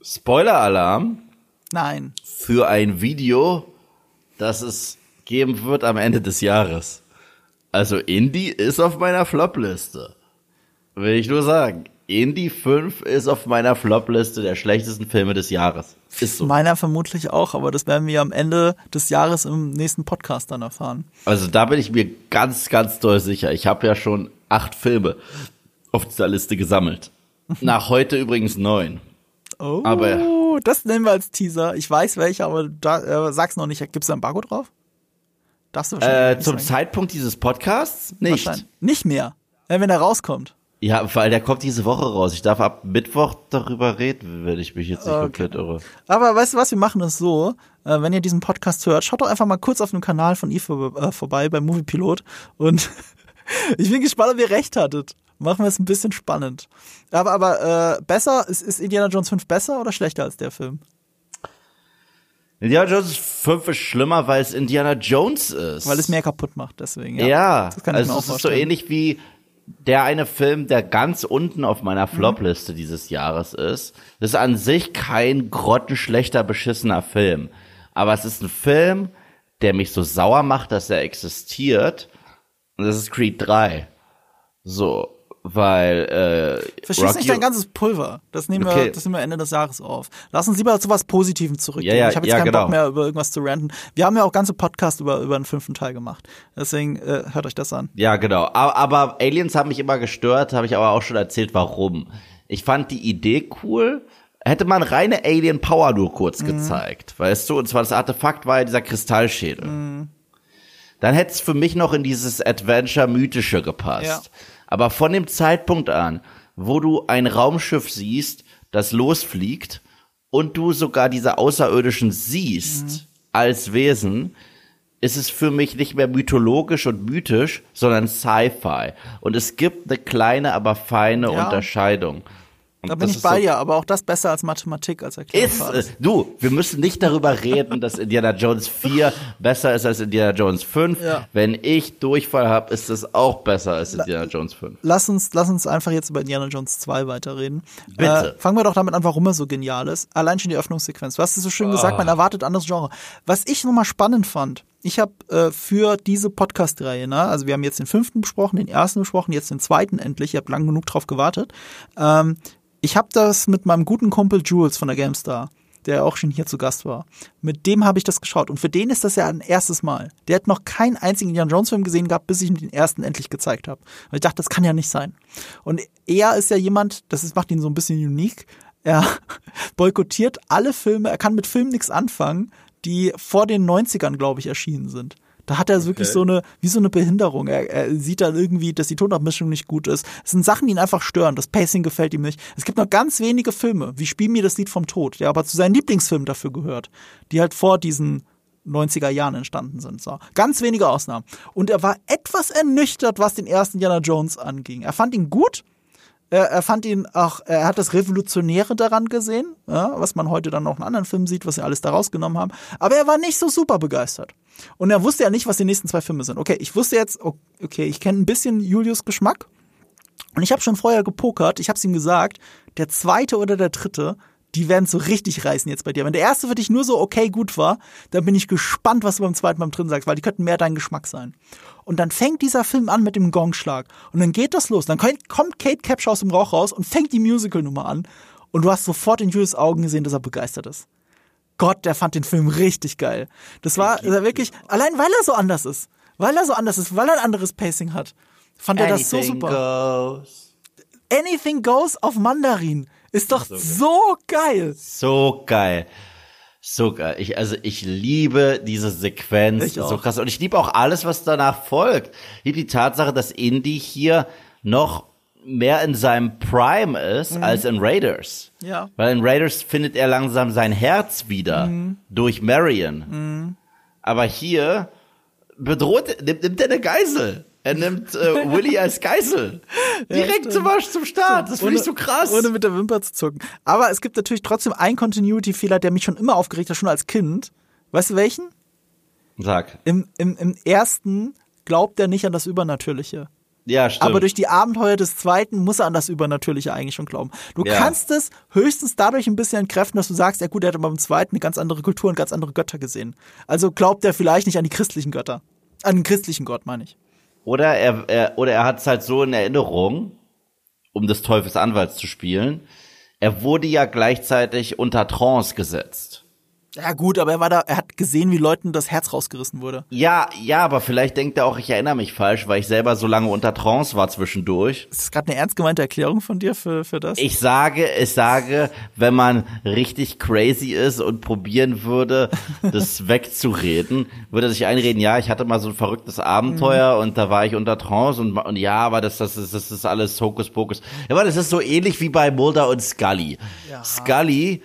Spoiler-Alarm. Nein. Für ein Video, das es geben wird am Ende des Jahres. Also Indie ist auf meiner Flop-Liste. Will ich nur sagen. Indie 5 ist auf meiner Flop-Liste der schlechtesten Filme des Jahres. Ist so. Meiner vermutlich auch, aber das werden wir am Ende des Jahres im nächsten Podcast dann erfahren. Also da bin ich mir ganz, ganz doll sicher. Ich habe ja schon acht Filme auf dieser Liste gesammelt. Nach heute übrigens neun. Oh, aber, das nehmen wir als Teaser. Ich weiß welche, aber da, äh, sag's noch nicht. Gibt's da ein Barcode drauf? Darfst du äh, Zum Zeitpunkt dieses Podcasts nicht. Nicht mehr, wenn er rauskommt. Ja, weil der kommt diese Woche raus. Ich darf ab Mittwoch darüber reden, wenn ich mich jetzt nicht okay. komplett irre. Aber weißt du was, wir machen es so, äh, wenn ihr diesen Podcast hört, schaut doch einfach mal kurz auf dem Kanal von Eve äh, vorbei beim Moviepilot und ich bin gespannt, ob ihr recht hattet. Machen wir es ein bisschen spannend. Aber, aber äh, besser, ist, ist Indiana Jones 5 besser oder schlechter als der Film? Indiana Jones 5 ist schlimmer, weil es Indiana Jones ist. Weil es mehr kaputt macht, deswegen. Ja, ja das kann ich also mir auch es ist so ähnlich wie der eine Film, der ganz unten auf meiner. Flop-Liste mhm. dieses Jahres ist. Das ist an sich kein grottenschlechter, beschissener Film. Aber es ist ein Film, der mich so sauer macht, dass er existiert. Und das ist Creed 3. So weil äh, Verschieß nicht dein ganzes Pulver. Das nehmen okay. wir, das nehmen wir Ende des Jahres auf. Lass uns lieber zu was Positivem zurückgehen. Ja, ja, ich habe jetzt ja, keinen genau. Bock mehr über irgendwas zu ranten. Wir haben ja auch ganze Podcasts über über den fünften Teil gemacht. Deswegen äh, hört euch das an. Ja, genau. Aber, aber Aliens haben mich immer gestört. Habe ich aber auch schon erzählt, warum. Ich fand die Idee cool. Hätte man reine Alien Power nur kurz mhm. gezeigt, weißt du? Und zwar das Artefakt war ja dieser Kristallschädel. Mhm. Dann hätte es für mich noch in dieses Adventure-Mythische gepasst. Ja. Aber von dem Zeitpunkt an, wo du ein Raumschiff siehst, das losfliegt und du sogar diese Außerirdischen siehst mhm. als Wesen, ist es für mich nicht mehr mythologisch und mythisch, sondern Sci-Fi. Und es gibt eine kleine, aber feine ja. Unterscheidung. Und da bin ich bei so, dir, aber auch das besser als Mathematik als Erklärung. Ist, du, wir müssen nicht darüber reden, dass Indiana Jones 4 besser ist als Indiana Jones 5. Ja. Wenn ich Durchfall habe, ist es auch besser als Indiana Jones 5. Lass uns, lass uns einfach jetzt über Indiana Jones 2 weiterreden. Bitte. Äh, fangen wir doch damit an, warum er so genial ist. Allein schon die Öffnungssequenz. Du hast es so schön oh. gesagt, man erwartet anderes Genre. Was ich nochmal spannend fand, ich habe äh, für diese Podcast-Reihe, ne, also wir haben jetzt den fünften besprochen, den ersten besprochen, jetzt den zweiten endlich, ich habe lang genug drauf gewartet, ähm, ich habe das mit meinem guten Kumpel Jules von der GameStar, der auch schon hier zu Gast war. Mit dem habe ich das geschaut und für den ist das ja ein erstes Mal. Der hat noch keinen einzigen Indiana Jones Film gesehen gehabt, bis ich ihm den ersten endlich gezeigt habe. Und ich dachte, das kann ja nicht sein. Und er ist ja jemand, das ist, macht ihn so ein bisschen unique. Er boykottiert alle Filme, er kann mit Filmen nichts anfangen, die vor den 90ern, glaube ich, erschienen sind. Da hat er okay. wirklich so eine, wie so eine Behinderung. Er, er sieht dann irgendwie, dass die Tonabmischung nicht gut ist. Es sind Sachen, die ihn einfach stören. Das Pacing gefällt ihm nicht. Es gibt noch ganz wenige Filme, wie Spiel mir das Lied vom Tod, der aber zu seinen Lieblingsfilmen dafür gehört, die halt vor diesen 90er Jahren entstanden sind. So. Ganz wenige Ausnahmen. Und er war etwas ernüchtert, was den ersten Indiana Jones anging. Er fand ihn gut, er, er fand ihn auch, er hat das Revolutionäre daran gesehen, ja, was man heute dann noch in anderen Filmen sieht, was sie alles da rausgenommen haben. Aber er war nicht so super begeistert. Und er wusste ja nicht, was die nächsten zwei Filme sind. Okay, ich wusste jetzt, okay, ich kenne ein bisschen Julius Geschmack. Und ich habe schon vorher gepokert, ich habe es ihm gesagt, der zweite oder der dritte, die werden so richtig reißen jetzt bei dir. Wenn der erste für dich nur so okay gut war, dann bin ich gespannt, was du beim zweiten beim dritten sagst, weil die könnten mehr dein Geschmack sein. Und dann fängt dieser Film an mit dem Gongschlag. Und dann geht das los. Dann kommt Kate Capshaw aus dem Rauch raus und fängt die Musical-Nummer an. Und du hast sofort in Jules Augen gesehen, dass er begeistert ist. Gott, der fand den Film richtig geil. Das war wirklich, allein weil er so anders ist. Weil er so anders ist, weil er ein anderes Pacing hat. Fand er das so super. Goes. Anything Goes auf Mandarin. Ist doch so, so geil. So geil. So geil. Ich, also ich liebe diese Sequenz. so krass. Und ich liebe auch alles, was danach folgt. Ich liebe die Tatsache, dass Indy hier noch mehr in seinem Prime ist mhm. als in Raiders. Ja. Weil in Raiders findet er langsam sein Herz wieder mhm. durch Marion. Mhm. Aber hier bedroht, nimmt, nimmt er eine Geisel. Er nimmt äh, Willy als Geisel. Direkt ja, zum, zum Start. Das finde ich so krass. Ohne mit der Wimper zu zucken. Aber es gibt natürlich trotzdem einen Continuity-Fehler, der mich schon immer aufgeregt hat, schon als Kind. Weißt du welchen? Sag. Im, im, Im ersten glaubt er nicht an das Übernatürliche. Ja, stimmt. Aber durch die Abenteuer des zweiten muss er an das Übernatürliche eigentlich schon glauben. Du ja. kannst es höchstens dadurch ein bisschen entkräften, dass du sagst, ja gut, er hat aber beim zweiten eine ganz andere Kultur und ganz andere Götter gesehen. Also glaubt er vielleicht nicht an die christlichen Götter. An den christlichen Gott, meine ich. Oder er, er oder er hat es halt so in Erinnerung, um des Teufels Anwalts zu spielen. Er wurde ja gleichzeitig unter Trance gesetzt. Ja gut, aber er war da, er hat gesehen, wie Leuten das Herz rausgerissen wurde. Ja, ja, aber vielleicht denkt er auch, ich erinnere mich falsch, weil ich selber so lange unter Trance war zwischendurch. Ist das gerade eine ernst gemeinte Erklärung von dir für, für das? Ich sage, ich sage, wenn man richtig crazy ist und probieren würde, das wegzureden, würde er sich einreden, ja, ich hatte mal so ein verrücktes Abenteuer mhm. und da war ich unter Trance und, und ja, aber das, das, ist, das ist alles Hokuspokus. Ja, aber das ist so ähnlich wie bei Mulder und Scully. Ja. Scully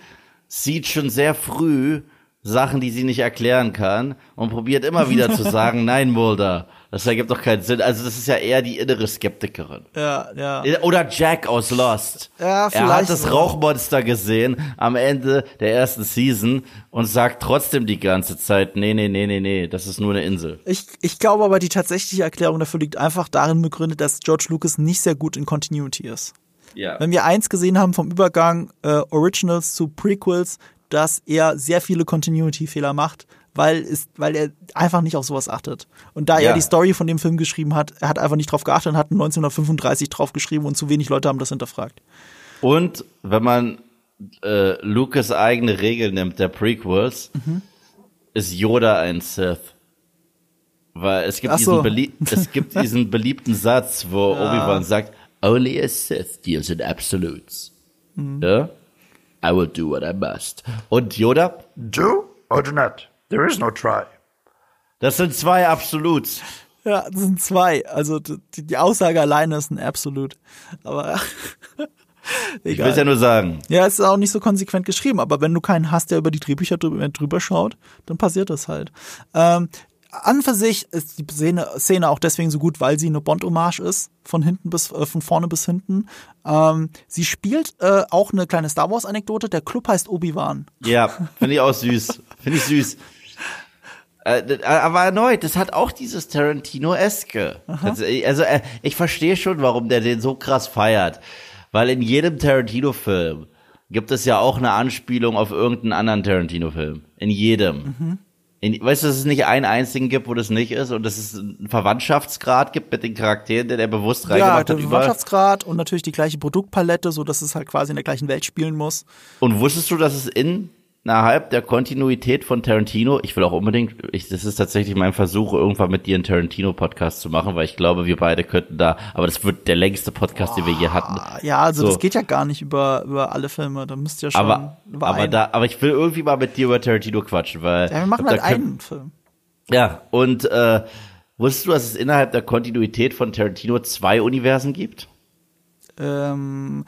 sieht schon sehr früh Sachen, die sie nicht erklären kann und probiert immer wieder zu sagen, nein, Mulder, das ergibt doch keinen Sinn. Also das ist ja eher die innere Skeptikerin. Ja, ja. Oder Jack aus Lost. Ja, vielleicht. Er hat das Rauchmonster gesehen am Ende der ersten Season und sagt trotzdem die ganze Zeit, nee, nee, nee, nee, nee, das ist nur eine Insel. Ich, ich glaube aber, die tatsächliche Erklärung dafür liegt einfach darin begründet, dass George Lucas nicht sehr gut in Continuity ist. Ja. Wenn wir eins gesehen haben vom Übergang äh, Originals zu Prequels, dass er sehr viele Continuity-Fehler macht, weil, ist, weil er einfach nicht auf sowas achtet. Und da ja. er die Story von dem Film geschrieben hat, er hat einfach nicht drauf geachtet und hat 1935 drauf geschrieben und zu wenig Leute haben das hinterfragt. Und wenn man äh, Lucas eigene Regel nimmt, der Prequels, mhm. ist Yoda ein Sith. Weil es gibt, so. diesen, es gibt diesen beliebten Satz, wo ja. Obi-Wan sagt, Only a Sith deals in absolutes. Mhm. Ja? I will do what I must. Und Yoda? Do or do not? There is no try. Das sind zwei Absoluts. Ja, das sind zwei. Also die, die Aussage alleine ist ein Absolut. Aber Ich will es ja nur sagen. Ja, es ist auch nicht so konsequent geschrieben, aber wenn du keinen hast, der über die Drehbücher drüber, drüber schaut, dann passiert das halt. Ähm, an für sich ist die Szene, Szene auch deswegen so gut, weil sie eine Bond-Hommage ist, von hinten bis äh, von vorne bis hinten. Ähm, sie spielt äh, auch eine kleine Star Wars-Anekdote. Der Club heißt Obi-Wan. Ja, finde ich auch süß. Finde ich süß. Äh, aber erneut, das hat auch dieses Tarantino-eske. Also, also äh, ich verstehe schon, warum der den so krass feiert. Weil in jedem Tarantino-Film gibt es ja auch eine Anspielung auf irgendeinen anderen Tarantino-Film. In jedem. Mhm. In, weißt du, dass es nicht einen einzigen gibt, wo das nicht ist und dass es einen Verwandtschaftsgrad gibt mit den Charakteren, der der bewusst reingemacht ja, hat. Ja, Verwandtschaftsgrad und natürlich die gleiche Produktpalette, so dass es halt quasi in der gleichen Welt spielen muss. Und wusstest du, dass es in innerhalb der Kontinuität von Tarantino, ich will auch unbedingt, ich, das ist tatsächlich mein Versuch, irgendwann mit dir einen Tarantino-Podcast zu machen, weil ich glaube, wir beide könnten da, aber das wird der längste Podcast, den wir je hatten. Ja, also so. das geht ja gar nicht über, über alle Filme, da müsst ihr schon aber, aber da, aber ich will irgendwie mal mit dir über Tarantino quatschen, weil. Ja, wir machen halt einen Film. Ja, und äh, wusstest du, dass es innerhalb der Kontinuität von Tarantino zwei Universen gibt? Ähm,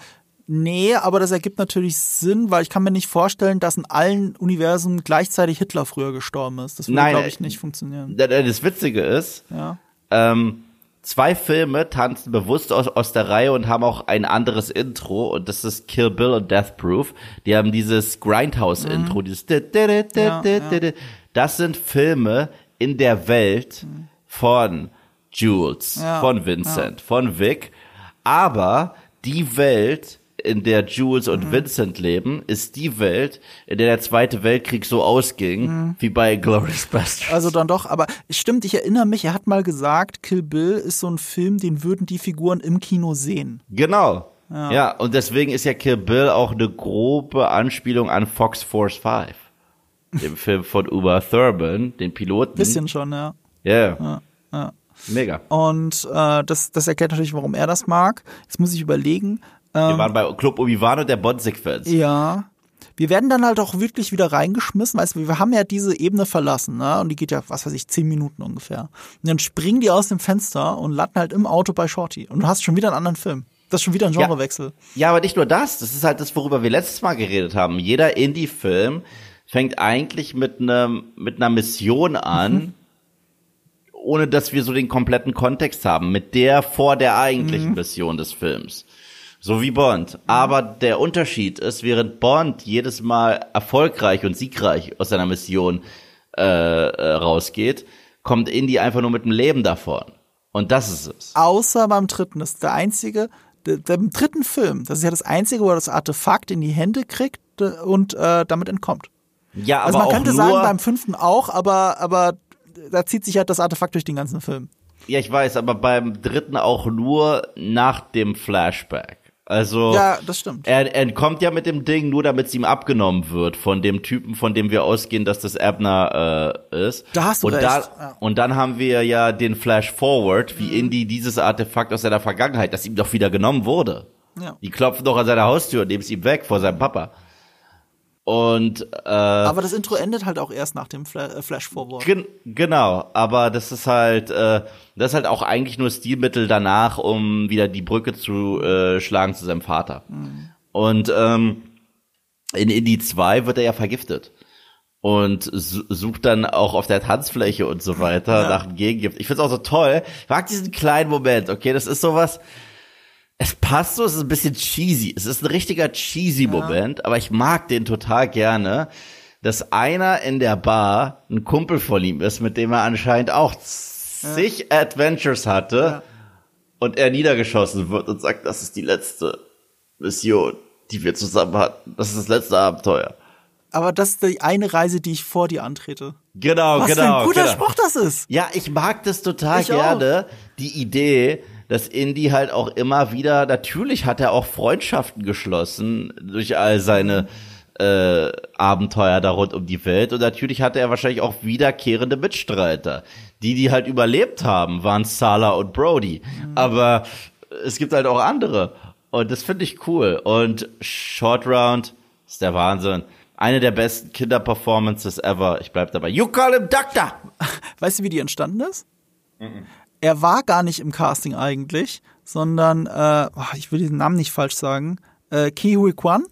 Nee, aber das ergibt natürlich Sinn, weil ich kann mir nicht vorstellen, dass in allen Universen gleichzeitig Hitler früher gestorben ist. Das würde, glaube ich, nicht funktionieren. Das Witzige ist, ja. ähm, zwei Filme tanzen bewusst aus, aus der Reihe und haben auch ein anderes Intro und das ist Kill Bill und Death Proof. Die haben dieses Grindhouse-Intro, mhm. dieses ja, ja. Das sind Filme in der Welt von Jules, von Vincent, von Vic, aber die Welt in der Jules und Vincent leben, ist die Welt, in der der Zweite Weltkrieg so ausging, wie bei Glorious Bastards. Also dann doch, aber stimmt, ich erinnere mich, er hat mal gesagt, Kill Bill ist so ein Film, den würden die Figuren im Kino sehen. Genau. Ja. und deswegen ist ja Kill Bill auch eine grobe Anspielung an Fox Force 5. Dem Film von Uma Thurman, den Piloten. Bisschen schon, ja. Ja. ja, ja. Mega. Und äh, das, das erklärt natürlich, warum er das mag. Jetzt muss ich überlegen. Wir Ähm, waren bei Club Obi-Wan und der Bond-Sequenz. ja. Wir werden dann halt auch wirklich wieder reingeschmissen, weißt du, wir haben ja diese Ebene verlassen, ne? Und die geht ja, was weiß ich, zehn Minuten ungefähr. Und dann springen die aus dem Fenster und landen halt im Auto bei Shorty. Und du hast schon wieder einen anderen Film. Das ist schon wieder ein Ja. Genrewechsel. Ja, aber nicht nur das. Das ist halt das, worüber wir letztes Mal geredet haben. Jeder Indie-Film fängt eigentlich mit einem mit einer Mission an, ohne dass wir so den kompletten Kontext haben, mit der vor der eigentlichen Mission des Films. So wie Bond. Aber der Unterschied ist, während Bond jedes Mal erfolgreich und siegreich aus seiner Mission äh, äh, rausgeht, kommt Indie einfach nur mit dem Leben davon. Und das ist es. Außer beim dritten. Das ist der einzige, der, der, im dritten Film, das ist ja das einzige, wo er das Artefakt in die Hände kriegt äh, und äh, damit entkommt. Ja, Also aber man könnte sagen, beim fünften auch, aber, aber da zieht sich halt das Artefakt durch den ganzen Film. Ja, ich weiß, aber beim dritten auch nur nach dem Flashback. Also Ja, das stimmt. er, er entkommt ja mit dem Ding nur, damit es ihm abgenommen wird von dem Typen, von dem wir ausgehen, dass das Abner äh, ist. Da hast du und recht, Da, ja. Und dann haben wir ja den Flash Forward, wie Mhm. Indy dieses Artefakt aus seiner Vergangenheit, das ihm doch wieder genommen wurde. Ja. Die klopfen doch an seiner Haustür und nehmen es ihm weg vor seinem Papa. Und äh, Aber das Intro endet halt auch erst nach dem Fla äh, Flash Forward. Gen genau, aber das ist halt, äh, das ist halt auch eigentlich nur Stilmittel danach, um wieder die Brücke zu äh, schlagen zu seinem Vater. Und ähm, in Indie 2 wird er ja vergiftet. Und su- sucht dann auch auf der Tanzfläche und so weiter Ja. nach einem Gegengift. Ich find's auch so toll. Ich mag diesen kleinen Moment, okay? Das ist sowas, es passt so, es ist ein bisschen cheesy. Es ist ein richtiger cheesy Moment, aber ich mag den total gerne, dass einer in der Bar ein Kumpel von ihm ist, mit dem er anscheinend auch zig Adventures hatte und er niedergeschossen wird und sagt, das ist die letzte Mission, die wir zusammen hatten. Das ist das letzte Abenteuer. Aber das ist die eine Reise, die ich vor dir antrete. Genau, Was genau. für ein guter genau. Spruch das ist. Ja, ich mag das total Ich auch. gerne. Die Idee, dass Indy halt auch immer wieder, natürlich hat er auch Freundschaften geschlossen durch all seine äh, Abenteuer da rund um die Welt. Und natürlich hatte er wahrscheinlich auch wiederkehrende Mitstreiter. Die, die halt überlebt haben, waren Sala und Brody. Aber es gibt halt auch andere. Und das finde ich cool. Und Short Round ist der Wahnsinn. Eine der besten Kinderperformances ever. Ich bleib dabei. You call him Doctor! Weißt du, wie die entstanden ist? Er war gar nicht im Casting eigentlich, sondern, äh, ich will den Namen nicht falsch sagen, äh, Ki Hui Kwan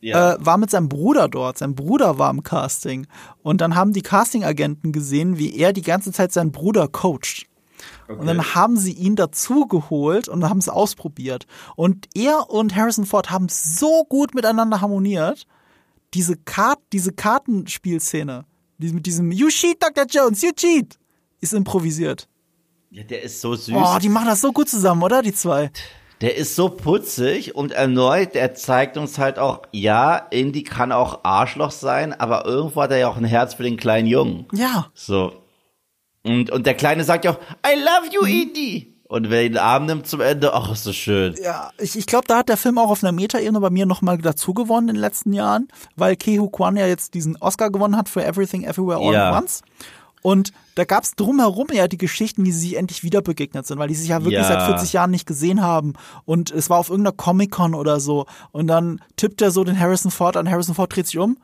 Ja. äh, war mit seinem Bruder dort. Sein Bruder war im Casting. Und dann haben die Castingagenten gesehen, wie er die ganze Zeit seinen Bruder coacht. Und dann haben sie ihn dazu geholt und haben es ausprobiert. Und er und Harrison Ford haben so gut miteinander harmoniert. Diese, Kart diese Kartenspielszene, die mit diesem You cheat, Dr. Jones, you cheat, ist improvisiert. Ja, der ist so süß. Oh, die machen das so gut zusammen, oder? Die zwei. der ist so putzig und erneut, der zeigt uns halt auch, ja, Indy kann auch Arschloch sein, aber irgendwo hat er ja auch ein Herz für den kleinen Jungen. Ja. So. Und, und der Kleine sagt ja auch, I love you, Mhm. Indy. Und wer ihn den Arm nimmt zum Ende, ach, ist so schön. Ja, ich, ich glaube, da hat der Film auch auf einer Metaebene bei mir nochmal dazu gewonnen in den letzten Jahren, weil Kehu Kwan ja jetzt diesen Oscar gewonnen hat für Everything Everywhere All Ja. at Once. Und da gab's drumherum ja die Geschichten, wie sie sich endlich wieder begegnet sind, weil die sich ja wirklich Ja. seit 40 Jahren nicht gesehen haben. Und es war auf irgendeiner Comic-Con oder so. Und dann tippt er so den Harrison Ford an. Harrison Ford dreht sich um.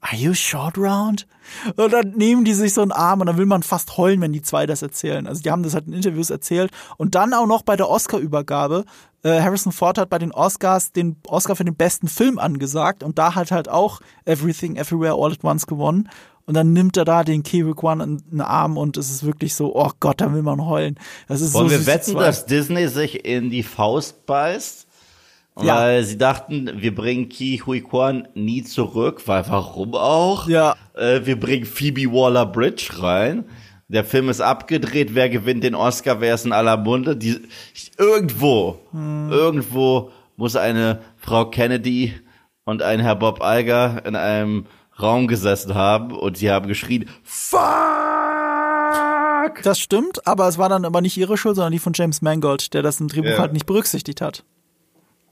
Are you short round? Und dann nehmen die sich so einen Arm und dann will man fast heulen, wenn die zwei das erzählen. Also die haben das halt in Interviews erzählt. Und dann auch noch bei der Oscar-Übergabe. Äh, Harrison Ford hat bei den Oscars den Oscar für den besten Film angesagt und da hat halt auch Everything Everywhere All at Once gewonnen. Und dann nimmt er da den Kiwi Kwan in den Arm und es ist wirklich so, oh Gott, da will man heulen. Das ist Wollen so wir wetten, zwei. dass Disney sich in die Faust beißt? Ja. Weil sie dachten, wir bringen Ki Hui Kwan nie zurück, weil warum auch? Ja. Äh, wir bringen Phoebe Waller-Bridge rein. Der Film ist abgedreht. Wer gewinnt den Oscar? Wer ist in aller Munde? Die, irgendwo, Hm. irgendwo muss eine Frau Kennedy und ein Herr Bob Iger in einem Raum gesessen haben und sie haben geschrien, Fuck! Das stimmt, aber es war dann aber nicht ihre Schuld, sondern die von James Mangold, der das im Drehbuch Ja. halt nicht berücksichtigt hat.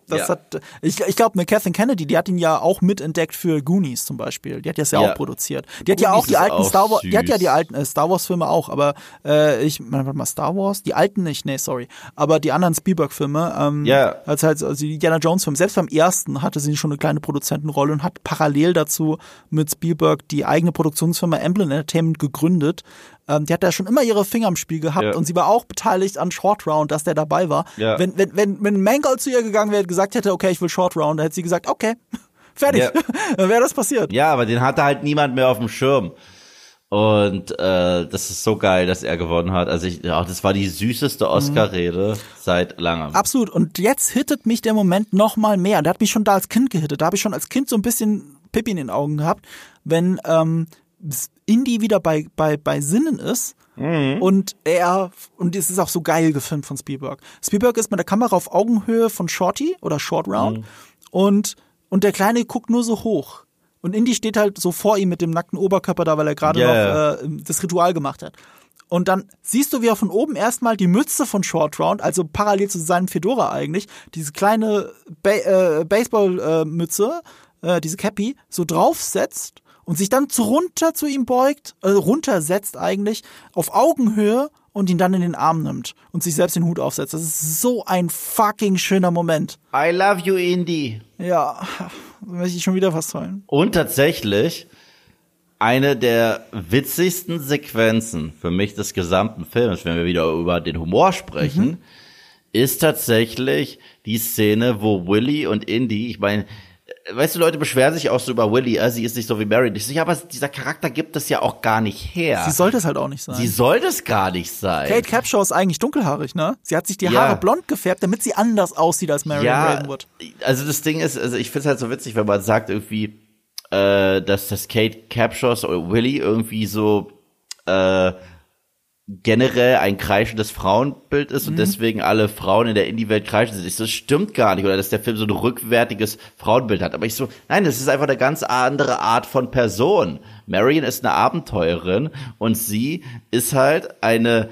Das Ja. hat, ich, ich glaube, eine Kathleen Kennedy, die hat ihn ja auch mitentdeckt für Goonies zum Beispiel. Die hat das ja, Ja. auch produziert. Die hat ja auch die alten auch Star Wars, die hat ja die alten äh, Star Wars Filme auch, aber äh, ich, warte mal, Star Wars, die alten nicht, nee, sorry, aber die anderen Spielberg Filme, ähm, Ja. als halt also die Indiana Jones Filme. Selbst beim ersten hatte sie schon eine kleine Produzentenrolle und hat parallel dazu mit Spielberg die eigene Produktionsfirma Emblem Entertainment gegründet. Ähm, die hat da schon immer ihre Finger im Spiel gehabt Ja. und sie war auch beteiligt an Short Round, dass der dabei war. Ja. Wenn, wenn, wenn, wenn Mangold zu ihr gegangen wäre und gesagt hätte, okay, ich will Short Round, dann hätte sie gesagt, okay, fertig. Ja. dann wäre das passiert. Ja, aber den hatte halt niemand mehr auf dem Schirm. Und äh, das ist so geil, dass er gewonnen hat. Also ich, ja, das war die süßeste Oscar-Rede seit langem. Absolut. Und jetzt hittet mich der Moment noch mal mehr. Der hat mich schon da als Kind gehittet. Da habe ich schon als Kind so ein bisschen Pippi in den Augen gehabt, wenn ähm, Indy wieder bei, bei, bei Sinnen ist. Und er, und es ist auch so geil gefilmt von Spielberg. Spielberg ist mit der Kamera auf Augenhöhe von Shorty oder Short Round und, und der Kleine guckt nur so hoch. Und Indy steht halt so vor ihm mit dem nackten Oberkörper da, weil er gerade Ja, noch äh, das Ritual gemacht hat. Und dann siehst du, wie er von oben erstmal die Mütze von Short Round, also parallel zu seinem Fedora eigentlich, diese kleine ba äh, Baseball-Mütze, äh, diese Cappy, so draufsetzt und sich dann zu runter zu ihm beugt, äh, runtersetzt eigentlich, auf Augenhöhe und ihn dann in den Arm nimmt und sich selbst den Hut aufsetzt. Das ist so ein fucking schöner Moment. I love you, Indy. Ja, möchte ich schon wieder was heulen. Und tatsächlich eine der witzigsten Sequenzen für mich des gesamten Films, wenn wir wieder über den Humor sprechen, ist tatsächlich die Szene, wo Willy und Indy, ich meine, weißt du, Leute beschweren sich auch so über Willy, äh, sie ist nicht so wie Mary. Ich sage, aber dieser Charakter gibt es ja auch gar nicht her. Sie sollte es halt auch nicht sein. Sie soll das gar nicht sein. Kate Capshaw ist eigentlich dunkelhaarig, ne? Sie hat sich die Ja. Haare blond gefärbt, damit sie anders aussieht als Marion Ravenwood. also das Ding ist, also ich finde es halt so witzig, wenn man sagt irgendwie, äh, dass das Kate Capshaws oder Willy irgendwie so äh, generell ein kreischendes Frauenbild ist und Mhm. deswegen alle Frauen in der Indie-Welt kreischen sind. Ich so, das stimmt gar nicht. Oder dass der Film so ein rückwärtiges Frauenbild hat. Aber ich so, nein, das ist einfach eine ganz andere Art von Person. Marion ist eine Abenteurerin und sie ist halt eine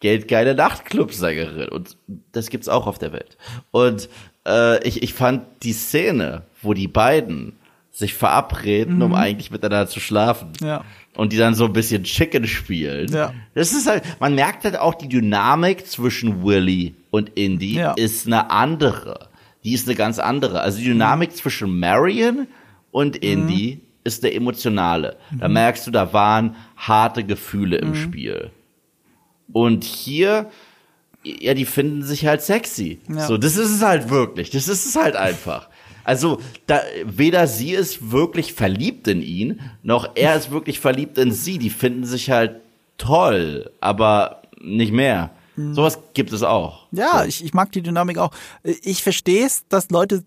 geldgeile Nachtclubsängerin. Und das gibt's auch auf der Welt. Und äh, ich, ich fand die Szene, wo die beiden sich verabreden, um eigentlich miteinander zu schlafen. Mhm. Ja. Und die dann so ein bisschen Chicken spielen. Ja. Das ist halt, man merkt halt auch, die Dynamik zwischen Willy und Indy Ja. ist eine andere. Die ist eine ganz andere. Also die Dynamik zwischen Marion und Indy ist eine emotionale. Da merkst du, da waren harte Gefühle im Spiel. Und hier, ja, die finden sich halt sexy. Ja. So, das ist es halt wirklich. Das ist es halt einfach. Also, da, weder sie ist wirklich verliebt in ihn, noch er ist wirklich verliebt in sie. Die finden sich halt toll, aber nicht mehr. Sowas gibt es auch. Ja, ich, ich mag die Dynamik auch. Ich verstehe es, dass Leute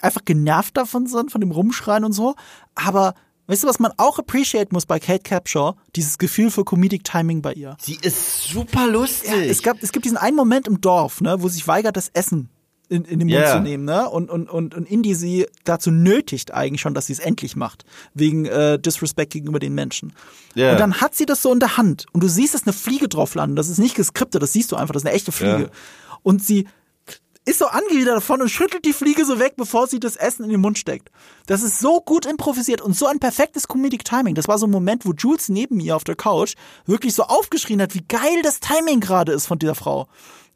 einfach genervt davon sind, von dem Rumschreien und so. Aber weißt du, was man auch appreciate muss bei Kate Capshaw? Dieses Gefühl für Comedic Timing bei ihr. Sie ist super lustig. Ja, es, gab, es gibt diesen einen Moment im Dorf, ne, wo sie sich weigert, das Essen in, in den Mund Ja. zu nehmen, ne? Und, und, und, und Indy sie dazu nötigt eigentlich schon, dass sie es endlich macht. Wegen äh, Disrespect gegenüber den Menschen. Ja. Und dann hat sie das so in der Hand. Und du siehst, dass eine Fliege drauf landet. Das ist nicht geskriptet, das siehst du einfach, das ist eine echte Fliege. Ja. Und sie ist so angewidert davon und schüttelt die Fliege so weg, bevor sie das Essen in den Mund steckt. Das ist so gut improvisiert und so ein perfektes Comedic Timing. Das war so ein Moment, wo Jules neben ihr auf der Couch wirklich so aufgeschrien hat, wie geil das Timing gerade ist von dieser Frau.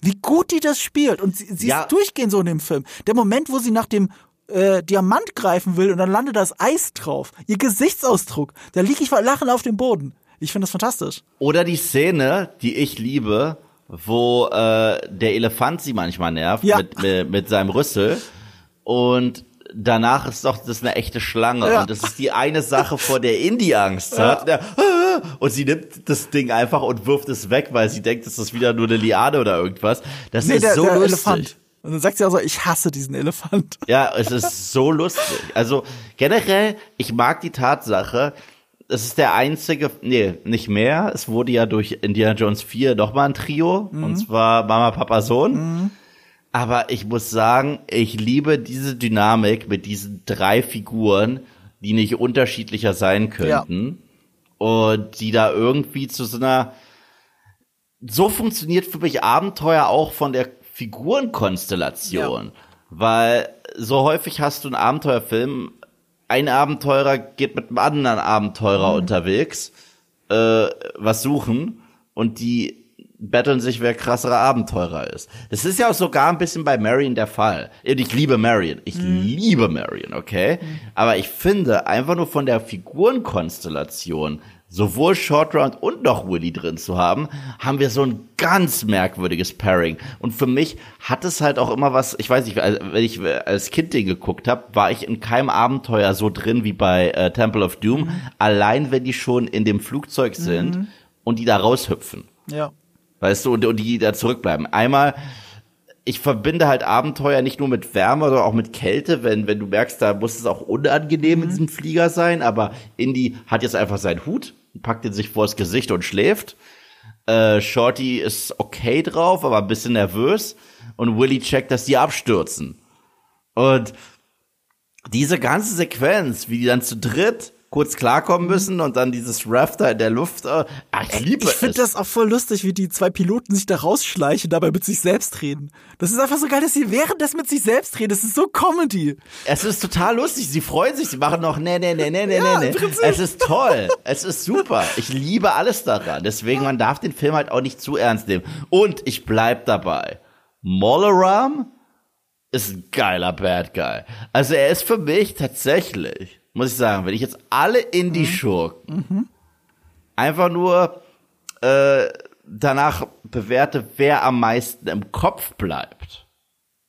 Wie gut die das spielt. Und sie, sie Ja. ist durchgehend so in dem Film. Der Moment, wo sie nach dem äh, Diamant greifen will und dann landet das Eis drauf. Ihr Gesichtsausdruck. Da liege ich vor Lachen auf dem Boden. Ich finde das fantastisch. Oder die Szene, die ich liebe, wo äh, der Elefant sie manchmal nervt Ja. mit, mit, mit seinem Rüssel und danach ist doch das eine echte Schlange Ja. und das ist die eine Sache, vor der Indy Angst hat. Der, und sie nimmt das Ding einfach und wirft es weg, weil sie denkt, es ist wieder nur eine Liane oder irgendwas. Das ist so lustig. Elefant. Und dann sagt sie auch so, ich hasse diesen Elefant. Ja, es ist so lustig. Also generell, ich mag die Tatsache, es ist der einzige, nee, nicht mehr. Es wurde ja durch Indiana Jones 4 nochmal ein Trio, und zwar Mama, Papa, Sohn. Aber ich muss sagen, ich liebe diese Dynamik mit diesen drei Figuren, die nicht unterschiedlicher sein könnten. Und die da irgendwie zu so einer, so funktioniert für mich Abenteuer auch von der Figurenkonstellation. Weil so häufig hast du einen Abenteuerfilm, ein Abenteurer geht mit einem anderen Abenteurer unterwegs, äh, was suchen und die betteln sich, wer krasserer Abenteurer ist. Das ist ja auch sogar ein bisschen bei Marion der Fall. Ich liebe Marion. Ich liebe Marion, okay? Aber ich finde, einfach nur von der Figurenkonstellation, sowohl Short Round und noch Willy drin zu haben, haben wir so ein ganz merkwürdiges Pairing. Und für mich hat es halt auch immer was, ich weiß nicht, als- wenn ich als Kind den geguckt habe, war ich in keinem Abenteuer so drin wie bei äh, Temple of Doom. Allein wenn die schon in dem Flugzeug sind und die da raushüpfen. Ja. Weißt du, und, und die da zurückbleiben. Einmal, ich verbinde halt Abenteuer nicht nur mit Wärme, sondern auch mit Kälte, wenn, wenn du merkst, da muss es auch unangenehm in diesem Flieger sein, aber Indy hat jetzt einfach seinen Hut, packt ihn sich vors Gesicht und schläft. Äh, Shorty ist okay drauf, aber ein bisschen nervös. Und Willy checkt, dass die abstürzen. Und diese ganze Sequenz, wie die dann zu dritt kurz klarkommen müssen und dann dieses Rafter in der Luft, äh, ah, ich liebe Ich es. finde das auch voll lustig, wie die zwei Piloten sich da rausschleichen, dabei mit sich selbst reden. Das ist einfach so geil, dass sie währenddessen mit sich selbst reden. Das ist so Comedy. Es ist total lustig. Sie freuen sich. Sie machen noch nee, nee, nee, nee, nee, Ja, nee. Es ist toll. Es ist super. Ich liebe alles daran. Deswegen, man darf den Film halt auch nicht zu ernst nehmen. Und ich bleib dabei. Molaram ist ein geiler Bad Guy. Also er ist für mich tatsächlich, muss ich sagen, wenn ich jetzt alle Indie-Schurken einfach nur äh, danach bewerte, wer am meisten im Kopf bleibt,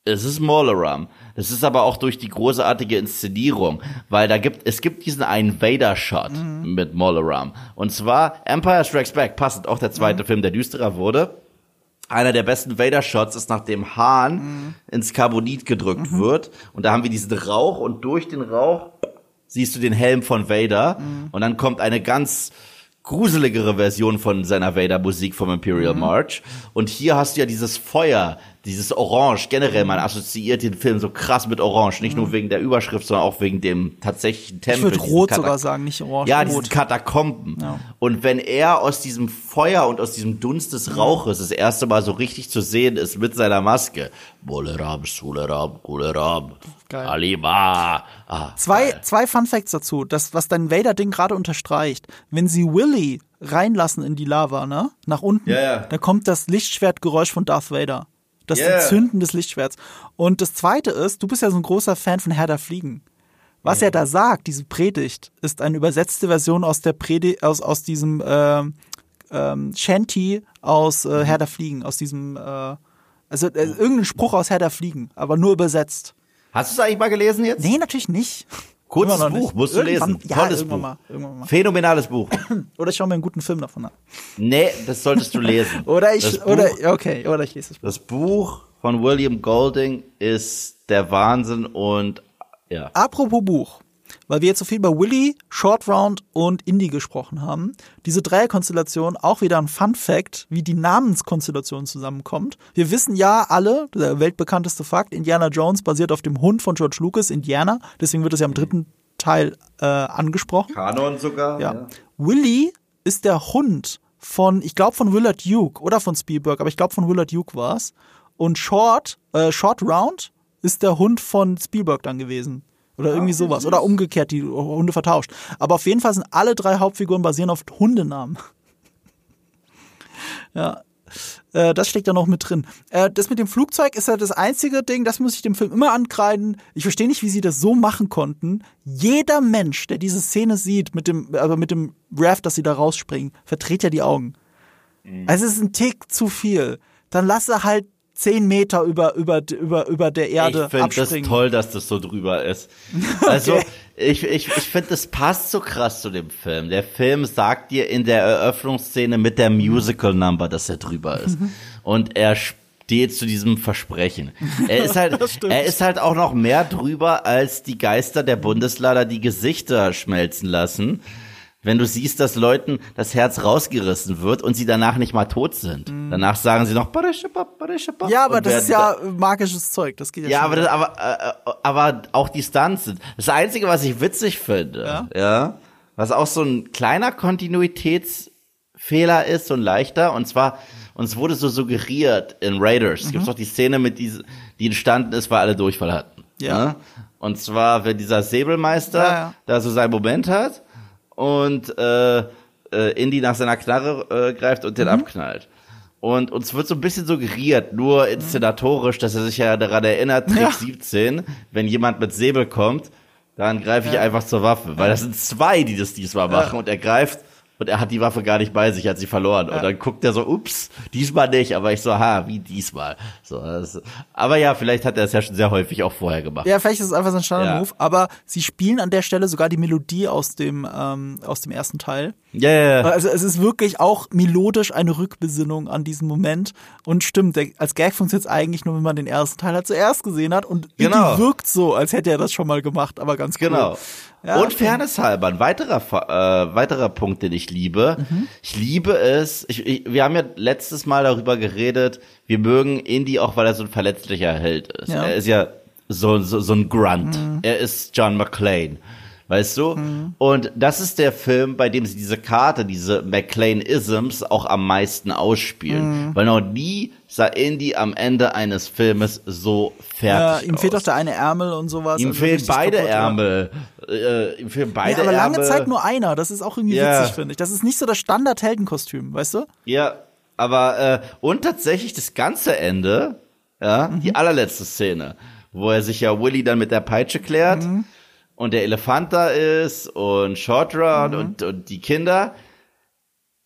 es ist Molaram. Das ist aber auch durch die großartige Inszenierung, weil da gibt es gibt diesen einen Vader-Shot mit Molaram. Und zwar Empire Strikes Back, passend auch der zweite Film, der düsterer wurde. Einer der besten Vader-Shots ist, nachdem Hahn ins Carbonit gedrückt wird. Und da haben wir diesen Rauch und durch den Rauch siehst du den Helm von Vader. Und dann kommt eine ganz gruseligere Version von seiner Vader-Musik vom Imperial March. Und hier hast du ja dieses Feuer, dieses Orange. Generell, man assoziiert den Film so krass mit Orange. Nicht nur wegen der Überschrift, sondern auch wegen dem tatsächlichen Ich Tempel. würde diesen rot Katak- sogar sagen, nicht orange. ja, rot. diesen Katakomben. Ja. Und wenn er aus diesem Feuer und aus diesem Dunst des Rauches das erste Mal so richtig zu sehen ist mit seiner Maske. Boleram, Suleram, Guleram, Geil. Alima. Ah, Zwei, geil. zwei Fun Facts dazu, das, was dein Vader-Ding gerade unterstreicht. Wenn sie Willy reinlassen in die Lava, ne? Nach unten, Ja, ja. da kommt das Lichtschwertgeräusch von Darth Vader. Das Ja. Zünden des Lichtschwerts. Und das zweite ist, du bist ja so ein großer Fan von Herr der Fliegen. Was er da sagt, diese Predigt, ist eine übersetzte Version aus der Predigt, aus, aus diesem ähm, ähm, Shanty aus äh, Herr der Fliegen, aus diesem, äh, also äh, irgendein Spruch aus Herr der Fliegen, aber nur übersetzt. Hast du es eigentlich mal gelesen jetzt? Nee, natürlich nicht. Kurzes Buch, nicht. musst du Irgendwann- lesen. Ja, Tolles Buch. Mal, mal. Phänomenales Buch. Oder ich schaue mir einen guten Film davon an. nee, das solltest du lesen. Oder ich, Buch, oder, okay, oder ich lese es. das Buch von William Golding ist der Wahnsinn und ja. Apropos Buch, weil wir jetzt so viel über Willy, Short Round und Indie gesprochen haben. Diese Dreierkonstellation, auch wieder ein Fun Fact, wie die Namenskonstellation zusammenkommt. Wir wissen ja alle, der weltbekannteste Fakt, Indiana Jones basiert auf dem Hund von George Lucas, Indiana. Deswegen wird es ja im dritten Teil äh, angesprochen. Kanon sogar. Ja. Willy ist der Hund von, ich glaube von Willard Duke oder von Spielberg, aber ich glaube von Willard Duke war's. Und Short, äh, Short Round ist der Hund von Spielberg dann gewesen. Oder irgendwie sowas. Oder umgekehrt, die Hunde vertauscht. Aber auf jeden Fall sind alle drei Hauptfiguren basieren auf Hundenamen. ja. Äh, das steckt da noch mit drin. Äh, das mit dem Flugzeug ist ja das einzige Ding, das muss ich dem Film immer ankreiden. Ich verstehe nicht, wie sie das so machen konnten. Jeder Mensch, der diese Szene sieht, mit dem, aber mit dem Raft, dass sie da rausspringen, verdreht ja die Augen. Also es ist ein Tick zu viel. Dann lass er halt zehn Meter über, über, über, über der Erde Ich finde das abspringen. toll, dass das so drüber ist. Also, ich, ich, ich finde, das passt so krass zu dem Film. Der Film sagt dir in der Eröffnungsszene mit der Musical-Number, dass er drüber ist. Und er steht zu diesem Versprechen. Er ist halt, er ist halt auch noch mehr drüber als die Geister der Bundeslader die Gesichter schmelzen lassen. Wenn du siehst, dass Leuten das Herz rausgerissen wird und sie danach nicht mal tot sind. Danach sagen sie noch. Mhm. Ja, aber und das ist ja magisches Zeug. Das geht ja, ja, aber, das, aber, äh, aber auch die Stunts sind. Das Einzige, was ich witzig finde, Ja? ja, was auch so ein kleiner Kontinuitätsfehler ist, so ein leichter, und zwar, uns wurde so suggeriert in Raiders, Mhm. gibt's doch die Szene mit diese, die entstanden ist, weil alle Durchfall hatten. Ja. ne? Und zwar, wenn dieser Säbelmeister Ja, ja. da so seinen Moment hat und äh, äh, Indy nach seiner Knarre äh, greift und Mhm. den abknallt. Und uns wird so ein bisschen suggeriert, nur inszenatorisch, dass er sich ja daran erinnert, Trick Ja. 17, wenn jemand mit Säbel kommt, dann greife ich einfach zur Waffe. Weil das sind zwei, die das diesmal machen und er greift und er hat die Waffe gar nicht bei sich, hat sie verloren. Und dann guckt er so, ups, diesmal nicht, aber ich so, ha, wie diesmal. So, das, aber ja, vielleicht hat er es ja schon sehr häufig auch vorher gemacht. Ja, vielleicht ist es einfach so ein Standard-Move, Ja. aber sie spielen an der Stelle sogar die Melodie aus dem, ähm, aus dem ersten Teil. Ja, ja, ja. Also es ist wirklich auch melodisch eine Rückbesinnung an diesen Moment. Und stimmt, der, als Gag funktioniert es eigentlich nur, wenn man den ersten Teil halt zuerst gesehen hat. Und Genau. Wirkt so, als hätte er das schon mal gemacht, aber ganz cool. Genau. Ja, und. Fairness halber, ein weiterer, äh, weiterer Punkt, den ich liebe. Mhm. Ich liebe es, ich, ich, wir haben ja letztes Mal darüber geredet, wir mögen Indy auch, weil er so ein verletzlicher Held ist. Ja. Mhm. Er ist ja so, so, so ein Grunt. Er ist John McClane. Weißt du? Und das ist der Film, bei dem sie diese Karte, diese McClane-Isms auch am meisten ausspielen. Mhm. Weil noch nie sah Indy am Ende eines Filmes so Ja, fertig ihm fehlt aus. doch der eine Ärmel und sowas. Ihm also fehlen beide ja. Ärmel. Äh, ihm fehlen beide Ja, aber lange Ärmel. Zeit nur einer. Das ist auch irgendwie Ja. witzig, finde ich. Das ist nicht so das Standard-Heldenkostüm, weißt du? Ja, aber äh, und tatsächlich das ganze Ende, ja, Mhm. die allerletzte Szene, wo er sich ja Willy dann mit der Peitsche klärt Mhm. Und der Elefant da ist und Short Round Mhm. und, und die Kinder.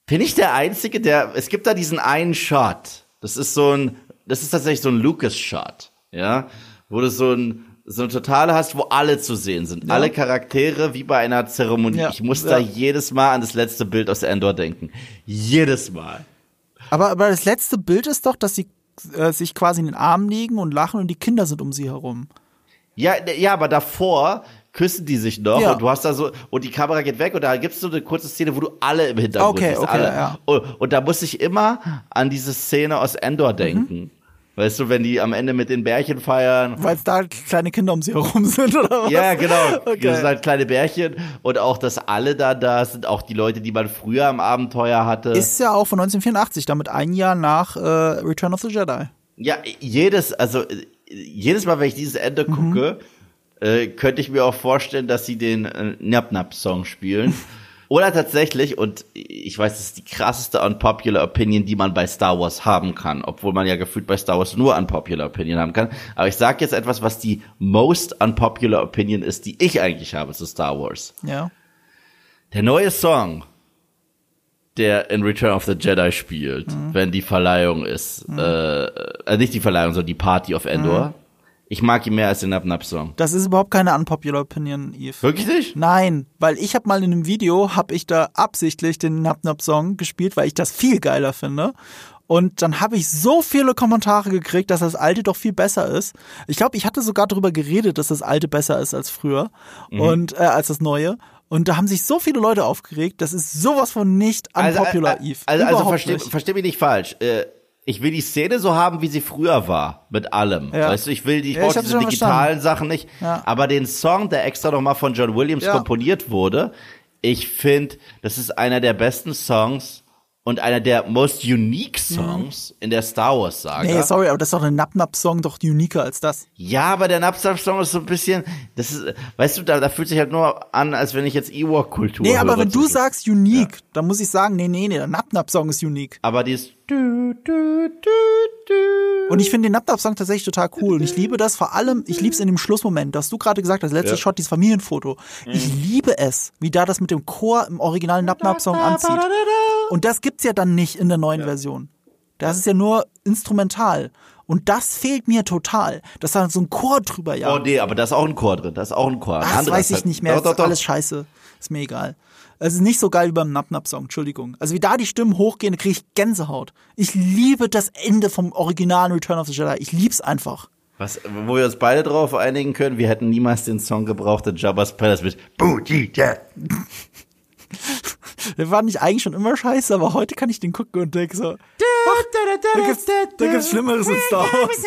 Bin ich der Einzige, der. Es gibt da diesen einen Shot. Das ist so ein. Das ist tatsächlich so ein Lucas-Shot, ja, wo du so ein so eine totale hast, wo alle zu sehen sind. Alle Charaktere wie bei einer Zeremonie. Ja, Ich muss ja. da jedes Mal an das letzte Bild aus Endor denken. Jedes Mal. Aber, aber das letzte Bild ist doch, dass sie äh, sich quasi in den Armen liegen und lachen und die Kinder sind um sie herum. Ja, ja, aber davor küssen die sich noch Ja. und du hast da so und die Kamera geht weg und da gibt's so eine kurze Szene, wo du alle im Hintergrund Okay, siehst, okay, alle. ja. Und, und da muss ich immer an diese Szene aus Endor denken. Weißt du, wenn die am Ende mit den Bärchen feiern. Weil es da kleine Kinder um sie herum sind, oder was? Ja, genau. Okay. Das sind halt kleine Bärchen und auch, dass alle da da sind, auch die Leute, die man früher am Abenteuer hatte. Ist ja auch von 1984, damit ein Jahr nach äh, Return of the Jedi. Ja, jedes, also jedes Mal, wenn ich dieses Ende Mhm. Äh, könnte ich mir auch vorstellen, dass sie den äh, Nap Nap Song spielen. Oder tatsächlich, und ich weiß, das ist die krasseste unpopular Opinion, die man bei Star Wars haben kann, obwohl man ja gefühlt bei Star Wars nur unpopular Opinion haben kann. Aber ich sage jetzt etwas, was die most unpopular Opinion ist, die ich eigentlich habe zu Star Wars. Ja. Der neue Song, der in Return of the Jedi spielt, Mhm. wenn die Verleihung ist, äh, äh, nicht die Verleihung, sondern die Party of Endor. Mhm. Ich mag ihn mehr als den Nap Nap Song. Das ist überhaupt keine unpopular Opinion, Eve. Wirklich nicht? Nein, weil ich habe mal in einem Video, habe ich da absichtlich den Nap Nap Song gespielt, weil ich das viel geiler finde. Und dann habe ich so viele Kommentare gekriegt, dass das alte doch viel besser ist. Ich glaube, ich hatte sogar darüber geredet, dass das alte besser ist als früher und äh, als das neue. Und da haben sich so viele Leute aufgeregt. Das ist sowas von nicht unpopular, also, Eve. Also, also Überhaupt versteh, nicht. versteh mich nicht falsch. Äh, ich will die Szene so haben, wie sie früher war, mit allem. Ja. Weißt du, ich will die, ich Ja, brauche diese digitalen Sachen nicht. Ja. Aber den Song, der extra nochmal von John Williams komponiert wurde, ich finde, das ist einer der besten Songs und einer der most unique Songs in der Star Wars Saga. Nee, sorry, aber das ist doch ein Nap Nap Song doch uniker als das. Ja, aber der Napster-Song ist so ein bisschen, das ist, weißt du, da, da fühlt sich halt nur an, als wenn ich jetzt Ewok-Kultur Nee, aber wenn du zwischen- sagst unique, dann muss ich sagen, nee, nee, nee, der Nap Nap Song ist unique. Aber dieses du, du, du, du. Und ich finde den Nap-Nap-Song tatsächlich total cool. Und ich liebe das vor allem, ich liebe es in dem Schlussmoment, dass du gerade gesagt hast, letzter Ja. Shot, dieses Familienfoto. Ich liebe es, wie da das mit dem Chor im originalen Nap-Nap-Song anzieht. Und das gibt's ja dann nicht in der neuen Version. Das ist ja nur instrumental. Und das fehlt mir total. Dass da so ein Chor drüber Oh jagt. nee, aber da ist auch ein Chor drin, da ist auch ein Chor. Ein das weiß ich nicht mehr. Doch, Das doch, ist doch. alles scheiße. Ist mir egal. Es ist nicht so geil wie beim Nap-Nap-Song, Entschuldigung. Also wie da die Stimmen hochgehen, da kriege ich Gänsehaut. Ich liebe das Ende vom originalen Return of the Jedi. Ich lieb's einfach. Was, wo wir uns beide drauf einigen können, wir hätten niemals den Song gebraucht in Jabba's Palace mit Boo, G, Dad. Der war nicht eigentlich schon immer scheiße, aber heute kann ich den gucken und denke so, ach, da gibt's, da gibt's Schlimmeres in Star Wars.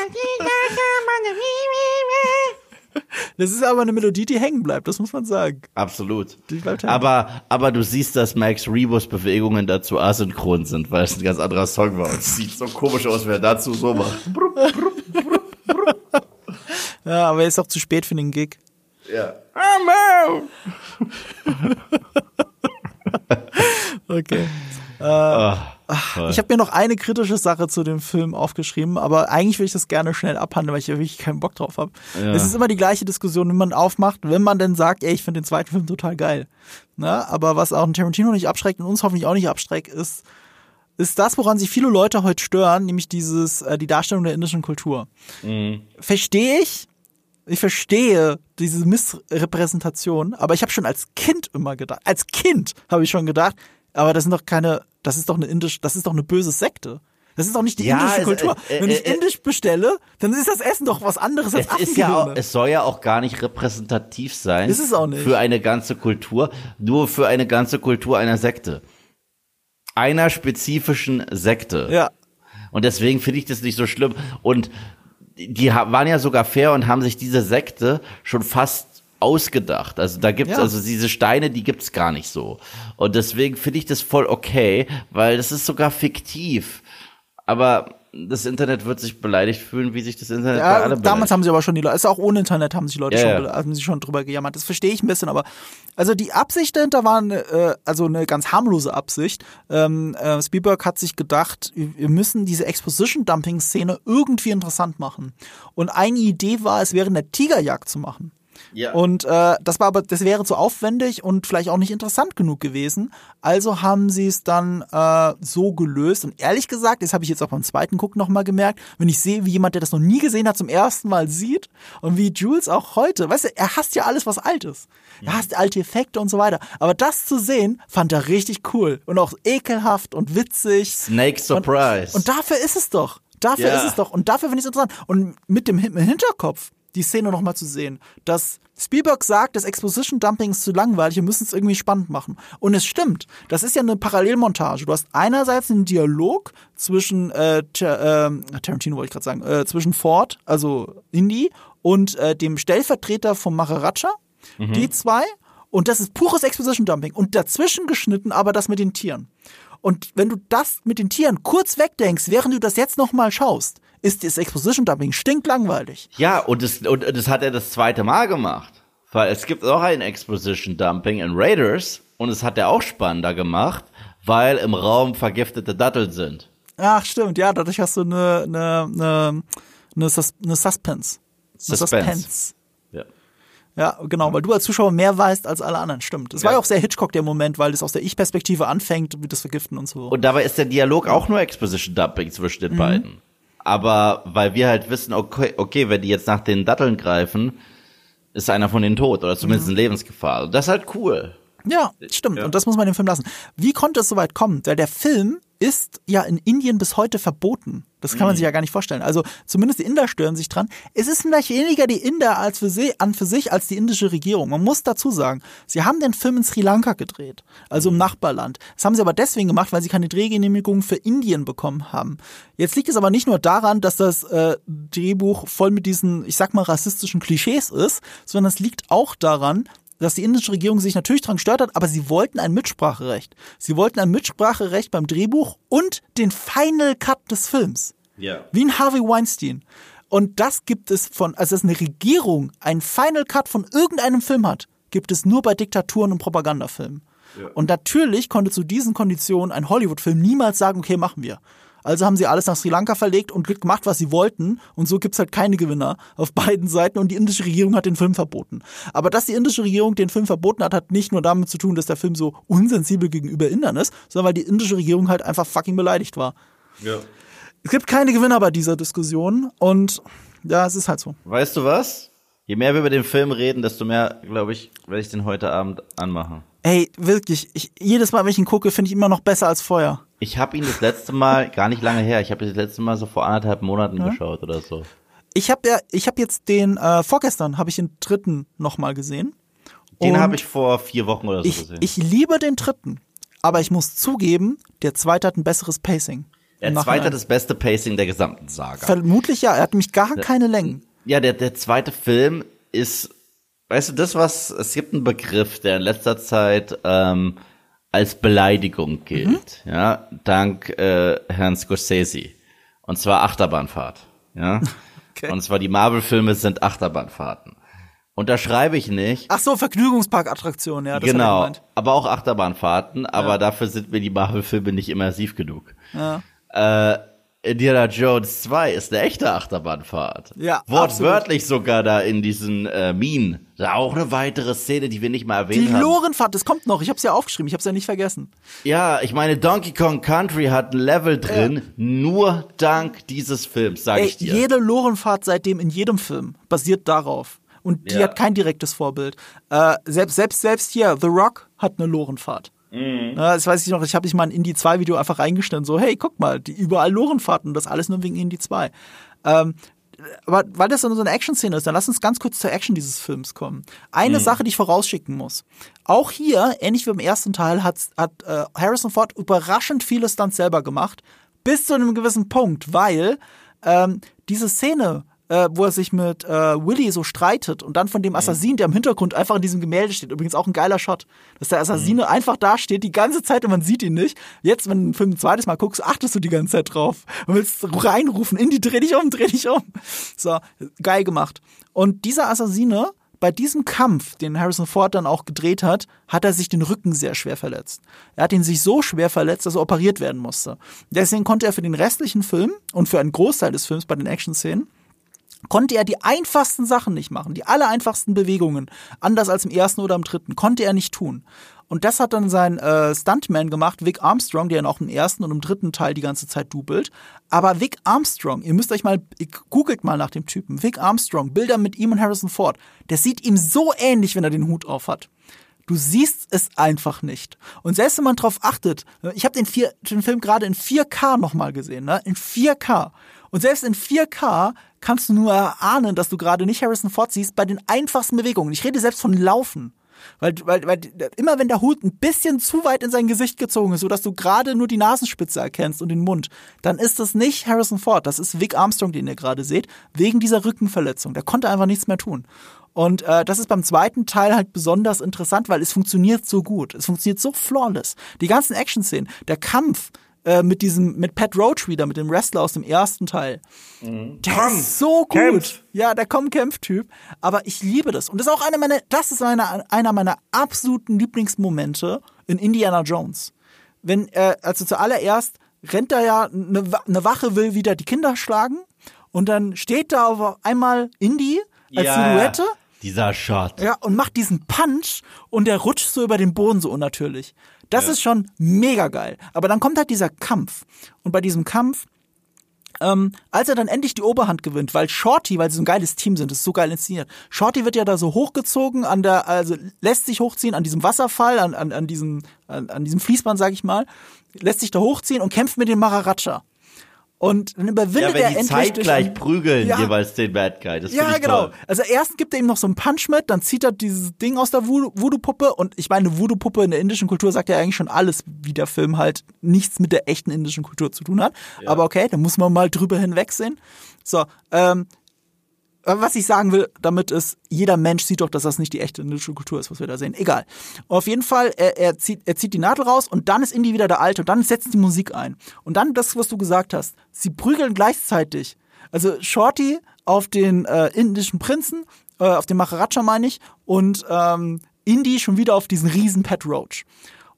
Das ist aber eine Melodie, die hängen bleibt, das muss man sagen. Absolut. Die bleibt hängen. Aber, aber du siehst, dass Max Rebus Bewegungen dazu asynchron sind, weil es ein ganz anderer Song war. Und es sieht so komisch aus, wer dazu so macht. Ja, aber er ist auch zu spät für den Gig. Ja. Okay. Ah, Ich habe mir noch eine kritische Sache zu dem Film aufgeschrieben, aber eigentlich will ich das gerne schnell abhandeln, weil ich ja wirklich keinen Bock drauf habe. Es ist immer die gleiche Diskussion, wenn man aufmacht, wenn man denn sagt, ey, ich finde den zweiten Film total geil. Na, aber was auch ein Tarantino nicht abschreckt und uns hoffentlich auch nicht abschreckt, ist, ist das, woran sich viele Leute heute stören, nämlich dieses, äh, die Darstellung der indischen Kultur. Verstehe ich. Ich verstehe diese Missrepräsentation, aber ich habe schon als Kind immer gedacht, als Kind habe ich schon gedacht, aber das sind doch keine, das ist doch eine indisch, das ist doch eine böse Sekte. Das ist doch nicht die Ja, indische es- Kultur. äh, Wenn ich äh, äh, indisch bestelle, dann ist das Essen doch was anderes als Es ist ja auch, es soll ja auch gar nicht repräsentativ sein. Ist es auch nicht. Für eine ganze Kultur, nur für eine ganze Kultur einer Sekte. Einer spezifischen Sekte. Ja. Und deswegen finde ich das nicht so schlimm. Und die waren ja sogar fair und haben sich diese Sekte schon fast ausgedacht. Also da gibt's Ja. also diese Steine, die gibt's gar nicht so. Und deswegen finde ich das voll okay, weil das ist sogar fiktiv. Aber das Internet wird sich beleidigt fühlen, wie sich das Internet Ja, alle damals beleidigt. haben sie aber schon die Leute, also auch ohne Internet haben sich Leute Ja, schon, haben sich schon drüber gejammert. Das verstehe ich ein bisschen, aber also die Absicht dahinter war eine, äh, also eine ganz harmlose Absicht. Ähm, äh, Spielberg hat sich gedacht, wir müssen diese Exposition-Dumping-Szene irgendwie interessant machen. Und eine Idee war, es wäre eine Tigerjagd zu machen. Ja. Und äh, das war aber, das wäre zu aufwendig und vielleicht auch nicht interessant genug gewesen. Also haben sie es dann äh, so gelöst. Und ehrlich gesagt, das habe ich jetzt auch beim zweiten Gucken nochmal gemerkt, wenn ich sehe, wie jemand, der das noch nie gesehen hat, zum ersten Mal sieht und wie Jules auch heute, weißt du, er hasst ja alles, was alt ist. Er hasst alte Effekte und so weiter. Aber das zu sehen, fand er richtig cool und auch ekelhaft und witzig. Snake Surprise. Und dafür ist es doch. Dafür Ja. ist es doch. Und dafür finde ich es interessant. Und mit dem Hinterkopf die Szene nochmal zu sehen, dass Spielberg sagt, das Exposition Dumping ist zu langweilig, wir müssen es irgendwie spannend machen. Und es stimmt. Das ist ja eine Parallelmontage. Du hast einerseits einen Dialog zwischen äh, Tar ähm, Tarantino wollte ich gerade sagen, äh, zwischen Ford, also Indy, und äh, dem Stellvertreter vom Maharaja. Die zwei. Und das ist pures Exposition Dumping. Und dazwischen geschnitten aber das mit den Tieren. Und wenn du das mit den Tieren kurz wegdenkst, während du das jetzt nochmal schaust, ist das Exposition Dumping stinklangweilig. Ja, und das, und das hat er das zweite Mal gemacht. Weil es gibt auch ein Exposition Dumping in Raiders und es hat er auch spannender gemacht, weil im Raum vergiftete Datteln sind. Ach, stimmt, ja, dadurch hast du eine, eine, eine, eine, Sus eine Suspense. Eine Suspense. Ja. Ja, genau, weil du als Zuschauer mehr weißt als alle anderen, stimmt. Es war ja auch sehr Hitchcock der Moment, weil es aus der Ich-Perspektive anfängt, wie das Vergiften und so. Und dabei ist der Dialog auch nur Exposition Dumping zwischen den beiden. Aber weil wir halt wissen, okay, okay, wenn die jetzt nach den Datteln greifen, ist einer von denen tot oder zumindest in Lebensgefahr. Und das ist halt cool. Ja, stimmt. Und das muss man dem Film lassen. Wie konnte es so weit kommen? Weil der Film ist ja in Indien bis heute verboten. Das kann man sich ja gar nicht vorstellen. Also zumindest die Inder stören sich dran. Es ist vielleicht weniger die Inder als für sie, an für sich als die indische Regierung. Man muss dazu sagen, sie haben den Film in Sri Lanka gedreht, also im Nachbarland. Das haben sie aber deswegen gemacht, weil sie keine Drehgenehmigung für Indien bekommen haben. Jetzt liegt es aber nicht nur daran, dass das äh, Drehbuch voll mit diesen, ich sag mal, rassistischen Klischees ist, sondern es liegt auch daran, dass die indische Regierung sich natürlich daran gestört hat, aber sie wollten ein Mitspracherecht. Sie wollten ein Mitspracherecht beim Drehbuch und den Final Cut des Films. Ja. Wie ein Harvey Weinstein. Und das gibt es von, also dass eine Regierung einen Final Cut von irgendeinem Film hat, gibt es nur bei Diktaturen und Propagandafilmen. Und natürlich konnte zu diesen Konditionen ein Hollywood-Film niemals sagen, okay, machen wir. Also haben sie alles nach Sri Lanka verlegt und gemacht, was sie wollten. Und so gibt's halt keine Gewinner auf beiden Seiten. Und die indische Regierung hat den Film verboten. Aber dass die indische Regierung den Film verboten hat, hat nicht nur damit zu tun, dass der Film so unsensibel gegenüber Indern ist, sondern weil die indische Regierung halt einfach fucking beleidigt war. Ja. Es gibt keine Gewinner bei dieser Diskussion. Und ja, es ist halt so. Weißt du was? Je mehr wir über den Film reden, desto mehr, glaube ich, werde ich den heute Abend anmachen. Ey, wirklich, ich, jedes Mal, wenn ich ihn gucke, finde ich immer noch besser als vorher. Ich habe ihn das letzte Mal, gar nicht lange her, ich habe ihn das letzte Mal so vor anderthalb Monaten geschaut oder so. Ich habe ja, ich habe jetzt den, äh, vorgestern habe ich den dritten nochmal gesehen. Den habe ich vor vier Wochen oder so ich, gesehen. ich liebe den dritten. aber ich muss zugeben, der zweite hat ein besseres Pacing. Der zweite hat das beste Pacing der gesamten Saga. Vermutlich ja, er hat nämlich gar keine Längen. Ja, der, der zweite Film ist, weißt du, das, was, es gibt einen Begriff, der in letzter Zeit ähm, als Beleidigung gilt, ja, dank äh, Herrn Scorsese. Und zwar Achterbahnfahrt, ja. Okay. Und zwar die Marvel-Filme sind Achterbahnfahrten. Und da schreibe ich nicht, Ach so, Vergnügungsparkattraktion, ja, das genau, aber auch Achterbahnfahrten, aber dafür sind mir die Marvel-Filme nicht immersiv genug. Ja. Äh, Indiana Jones 2 ist eine echte Achterbahnfahrt. Ja, Wortwörtlich sogar da in diesen äh, Minen. Da auch eine weitere Szene, die wir nicht mal Die erwähnt haben. Lorenfahrt, das kommt noch, ich hab's ja aufgeschrieben, ich hab's ja nicht vergessen. Ja, ich meine, Donkey Kong Country hat ein Level drin, nur dank dieses Films, sag Ey, ich dir. jede Lorenfahrt seitdem in jedem Film basiert darauf. Und die Ja. hat kein direktes Vorbild. Äh, selbst, selbst, selbst hier, The Rock hat eine Lorenfahrt. Mhm. Das weiß ich noch, ich habe mich mal ein Indie 2 Video einfach reingestellt, so, hey, guck mal, die überall Lorenfahrten, das alles nur wegen Indie 2. Ähm, aber weil das so eine Action-Szene ist, dann lass uns ganz kurz zur Action dieses Films kommen. Eine Sache, die ich vorausschicken muss. Auch hier, ähnlich wie im ersten Teil, hat, hat äh, Harrison Ford überraschend viele Stunts selber gemacht, bis zu einem gewissen Punkt, weil ähm, diese Szene, äh, wo er sich mit äh, Willy so streitet und dann von dem Assassin, der im Hintergrund einfach in diesem Gemälde steht, übrigens auch ein geiler Shot, dass der Assassine einfach da steht die ganze Zeit und man sieht ihn nicht. Jetzt, wenn du den Film ein zweites Mal guckst, achtest du die ganze Zeit drauf und willst reinrufen, Indy, dreh dich um, dreh dich um. So, geil gemacht. Und dieser Assassine, bei diesem Kampf, den Harrison Ford dann auch gedreht hat, hat er sich den Rücken sehr schwer verletzt. Er hat ihn sich so schwer verletzt, dass er operiert werden musste. Deswegen konnte er für den restlichen Film und für einen Großteil des Films bei den Action-Szenen konnte er die einfachsten Sachen nicht machen, die aller einfachsten Bewegungen, anders als im ersten oder im dritten, konnte er nicht tun. Und das hat dann sein äh, Stuntman gemacht, Vic Armstrong, der ihn auch im ersten und im dritten Teil die ganze Zeit dubelt. Aber Vic Armstrong, ihr müsst euch mal, googelt mal nach dem Typen, Vic Armstrong, Bilder mit ihm und Harrison Ford, der sieht ihm so ähnlich, wenn er den Hut auf hat. Du siehst es einfach nicht. Und selbst wenn man drauf achtet, ich habe den, vier- den Film gerade in 4K nochmal gesehen, ne? In 4K. Und selbst in 4K kannst du nur erahnen, dass du gerade nicht Harrison Ford siehst bei den einfachsten Bewegungen. Ich rede selbst von Laufen. Weil, weil, weil immer wenn der Hut ein bisschen zu weit in sein Gesicht gezogen ist, sodass du gerade nur die Nasenspitze erkennst und den Mund, dann ist das nicht Harrison Ford, das ist Vic Armstrong, den ihr gerade seht, wegen dieser Rückenverletzung. Der konnte einfach nichts mehr tun. Und äh, das ist beim zweiten Teil halt besonders interessant, weil es funktioniert so gut. Es funktioniert so flawless. Die ganzen Action-Szenen, der Kampf äh, mit diesem, mit Pat Roach wieder, mit dem Wrestler aus dem ersten Teil. Der Komm, ist so gut. kämpf. Ja, der Komm-Kämpf-Typ. Aber ich liebe das. Und das ist auch einer meiner, das ist einer, einer meiner absoluten Lieblingsmomente in Indiana Jones. Wenn, äh, also zuallererst rennt da ja, eine, eine Wache will wieder die Kinder schlagen und dann steht da auf einmal Indy als Silhouette. Dieser Shot. Ja, und macht diesen Punch und der rutscht so über den Boden so unnatürlich. Das ist schon mega geil. Aber dann kommt halt dieser Kampf. Und bei diesem Kampf, ähm, als er dann endlich die Oberhand gewinnt, weil Shorty, weil sie so ein geiles Team sind, das ist so geil inszeniert. Shorty wird ja da so hochgezogen an der, also lässt sich hochziehen an diesem Wasserfall, an, an, an diesem, an, an diesem Fließband, sag ich mal, lässt sich da hochziehen und kämpft mit dem Maharaja. Und dann überwindet Ja, er wenn die endlich zeitgleich durch prügeln, Ja. jeweils den Bad Guy. Das ja, genau. toll. Also erst gibt er ihm noch so einen Punch mit, dann zieht er dieses Ding aus der Voodoo- Voodoo-Puppe und ich meine, Voodoo-Puppe in der indischen Kultur sagt ja eigentlich schon alles, wie der Film halt nichts mit der echten indischen Kultur zu tun hat. Aber okay, da muss man mal drüber hinwegsehen. So, ähm, was ich sagen will damit ist, jeder Mensch sieht doch, dass das nicht die echte indische Kultur ist, was wir da sehen. Egal. Auf jeden Fall, er, er, zieht, er zieht die Nadel raus und dann ist Indy wieder der Alte und dann setzt die Musik ein. Und dann das, was du gesagt hast. Sie prügeln gleichzeitig. Also Shorty auf den äh, indischen Prinzen, äh, auf den Maharaja meine ich, und ähm, Indy schon wieder auf diesen riesen Pat Roach.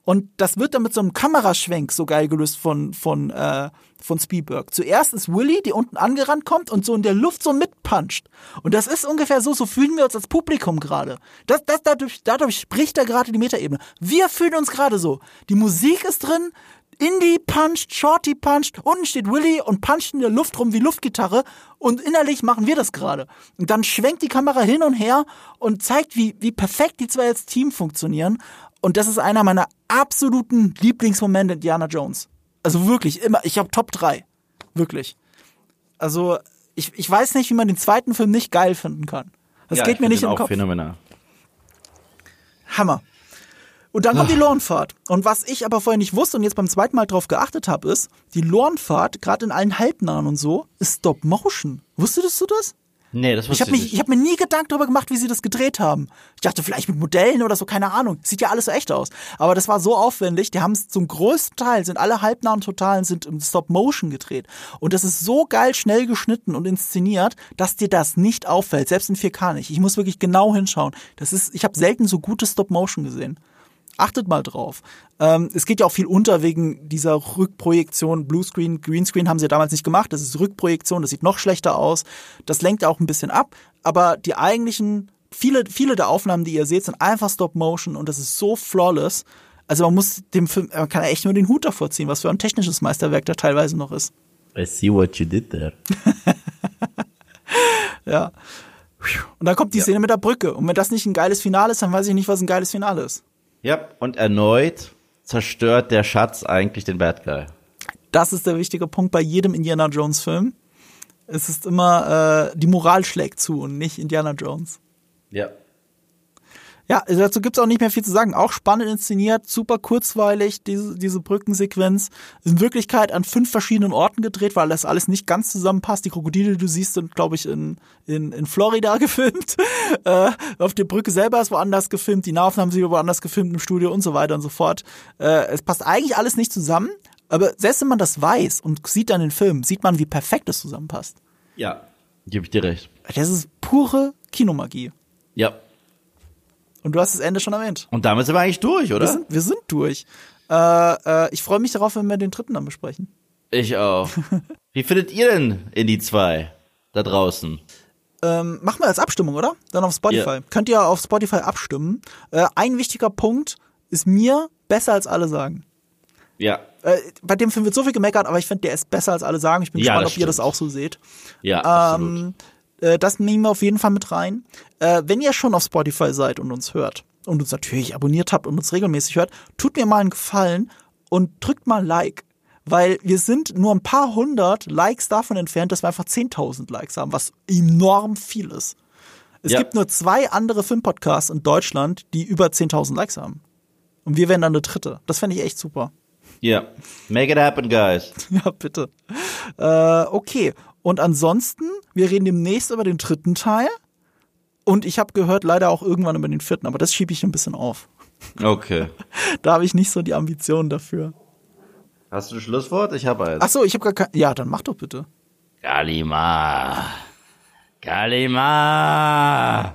Und das wird dann mit so einem Kameraschwenk so geil gelöst von, von, äh, von Spielberg. Zuerst ist Willy, die unten angerannt kommt und so in der Luft so mitpuncht. Und das ist ungefähr so, so fühlen wir uns als Publikum gerade. Das, das, dadurch, dadurch spricht er gerade die Metaebene. Wir fühlen uns gerade so. Die Musik ist drin, Indie puncht, Shorty puncht, unten steht Willy und puncht in der Luft rum wie Luftgitarre und innerlich machen wir das gerade. Und dann schwenkt die Kamera hin und her und zeigt, wie, wie perfekt die zwei als Team funktionieren. Und das ist einer meiner absoluten Lieblingsmomente in Indiana Jones. Also wirklich, immer, ich habe Top 3. Wirklich. Also, ich, ich weiß nicht, wie man den zweiten Film nicht geil finden kann. Das Ja, geht mir nicht den im auch Kopf. phänomenal. Hammer. Und dann kommt die Lornfahrt. Und was ich aber vorher nicht wusste und jetzt beim zweiten Mal drauf geachtet habe, ist, die Lornfahrt, gerade in allen Halbnahen und so, ist Stop Motion. Wusstest du das? Nee, das Ich habe mich, ich habe mir nie Gedanken darüber gemacht, wie sie das gedreht haben. Ich dachte vielleicht mit Modellen oder so, keine Ahnung. Sieht ja alles so echt aus. Aber das war so aufwendig. Die haben es zum größten Teil sind alle halbnahen Totalen sind im Stop Motion gedreht. Und das ist so geil schnell geschnitten und inszeniert, dass dir das nicht auffällt. Selbst in 4K nicht. Ich muss wirklich genau hinschauen. Das ist, ich habe selten so gute Stop Motion gesehen. Achtet mal drauf. Ähm, es geht ja auch viel unter wegen dieser Rückprojektion. Bluescreen, Greenscreen haben sie ja damals nicht gemacht. Das ist Rückprojektion, das sieht noch schlechter aus. Das lenkt auch ein bisschen ab. Aber die eigentlichen, viele, viele der Aufnahmen, die ihr seht, sind einfach Stop Motion und das ist so flawless. Also man muss dem Film, man kann echt nur den Hut davor ziehen, was für ein technisches Meisterwerk da teilweise noch ist. I see what you did there. Ja. Und dann kommt die Szene mit der Brücke. Und wenn das nicht ein geiles Finale ist, dann weiß ich nicht, was ein geiles Finale ist. Ja, und erneut zerstört der Schatz eigentlich den Bad Guy. Das ist der wichtige Punkt bei jedem Indiana Jones Film. Es ist immer, äh, die Moral schlägt zu und nicht Indiana Jones. Ja. Ja, also dazu gibt's auch nicht mehr viel zu sagen. Auch spannend inszeniert, super kurzweilig, diese, diese Brückensequenz. In Wirklichkeit an fünf verschiedenen Orten gedreht, weil das alles nicht ganz zusammenpasst. Die Krokodile, die du siehst, sind, glaube ich, in, in, in Florida gefilmt. Äh, auf der Brücke selber ist woanders gefilmt, die Nahaufnahmen sind woanders gefilmt im Studio und so weiter und so fort. Äh, es passt eigentlich alles nicht zusammen, aber selbst wenn man das weiß und sieht dann den Film, sieht man, wie perfekt es zusammenpasst. Ja. Gebe ich dir recht. Das ist pure Kinomagie. Ja. Und du hast das Ende schon erwähnt. Und damit sind wir eigentlich durch, Wir oder? sind, wir sind durch. Äh, äh, ich freue mich darauf, wenn wir den dritten dann besprechen. Ich auch. Wie findet ihr denn in die zwei da draußen? Ähm, machen wir als Abstimmung, oder? Dann auf Spotify. Ja. Könnt ihr auf Spotify abstimmen. Äh, ein wichtiger Punkt ist mir besser als alle sagen. Ja. Äh, bei dem Film wird so viel gemeckert, aber ich finde, der ist besser als alle sagen. Ich bin Ja, gespannt, ob ihr das stimmt. auch so seht. Ja, absolut. Äh, das nehmen wir auf jeden Fall mit rein. Äh, wenn ihr schon auf Spotify seid und uns hört und uns natürlich abonniert habt und uns regelmäßig hört, tut mir mal einen Gefallen und drückt mal Like. Weil wir sind nur ein paar hundert Likes davon entfernt, dass wir einfach 10.000 Likes haben, was enorm viel ist. Es Ja. gibt nur zwei andere Filmpodcasts in Deutschland, die über 10.000 Likes haben. Und wir wären dann der dritte. Das fände ich echt super. Ja. Make it happen, guys. Ja, bitte. Äh, okay. Und ansonsten, wir reden demnächst über den dritten Teil. Und ich habe gehört, leider auch irgendwann über den vierten, aber das schiebe ich ein bisschen auf. Okay. Da habe ich nicht so die Ambitionen dafür. Hast du ein Schlusswort? Ich habe eins. Ach so, ich habe gar kein. Ja, dann mach doch bitte. Galima. Galima.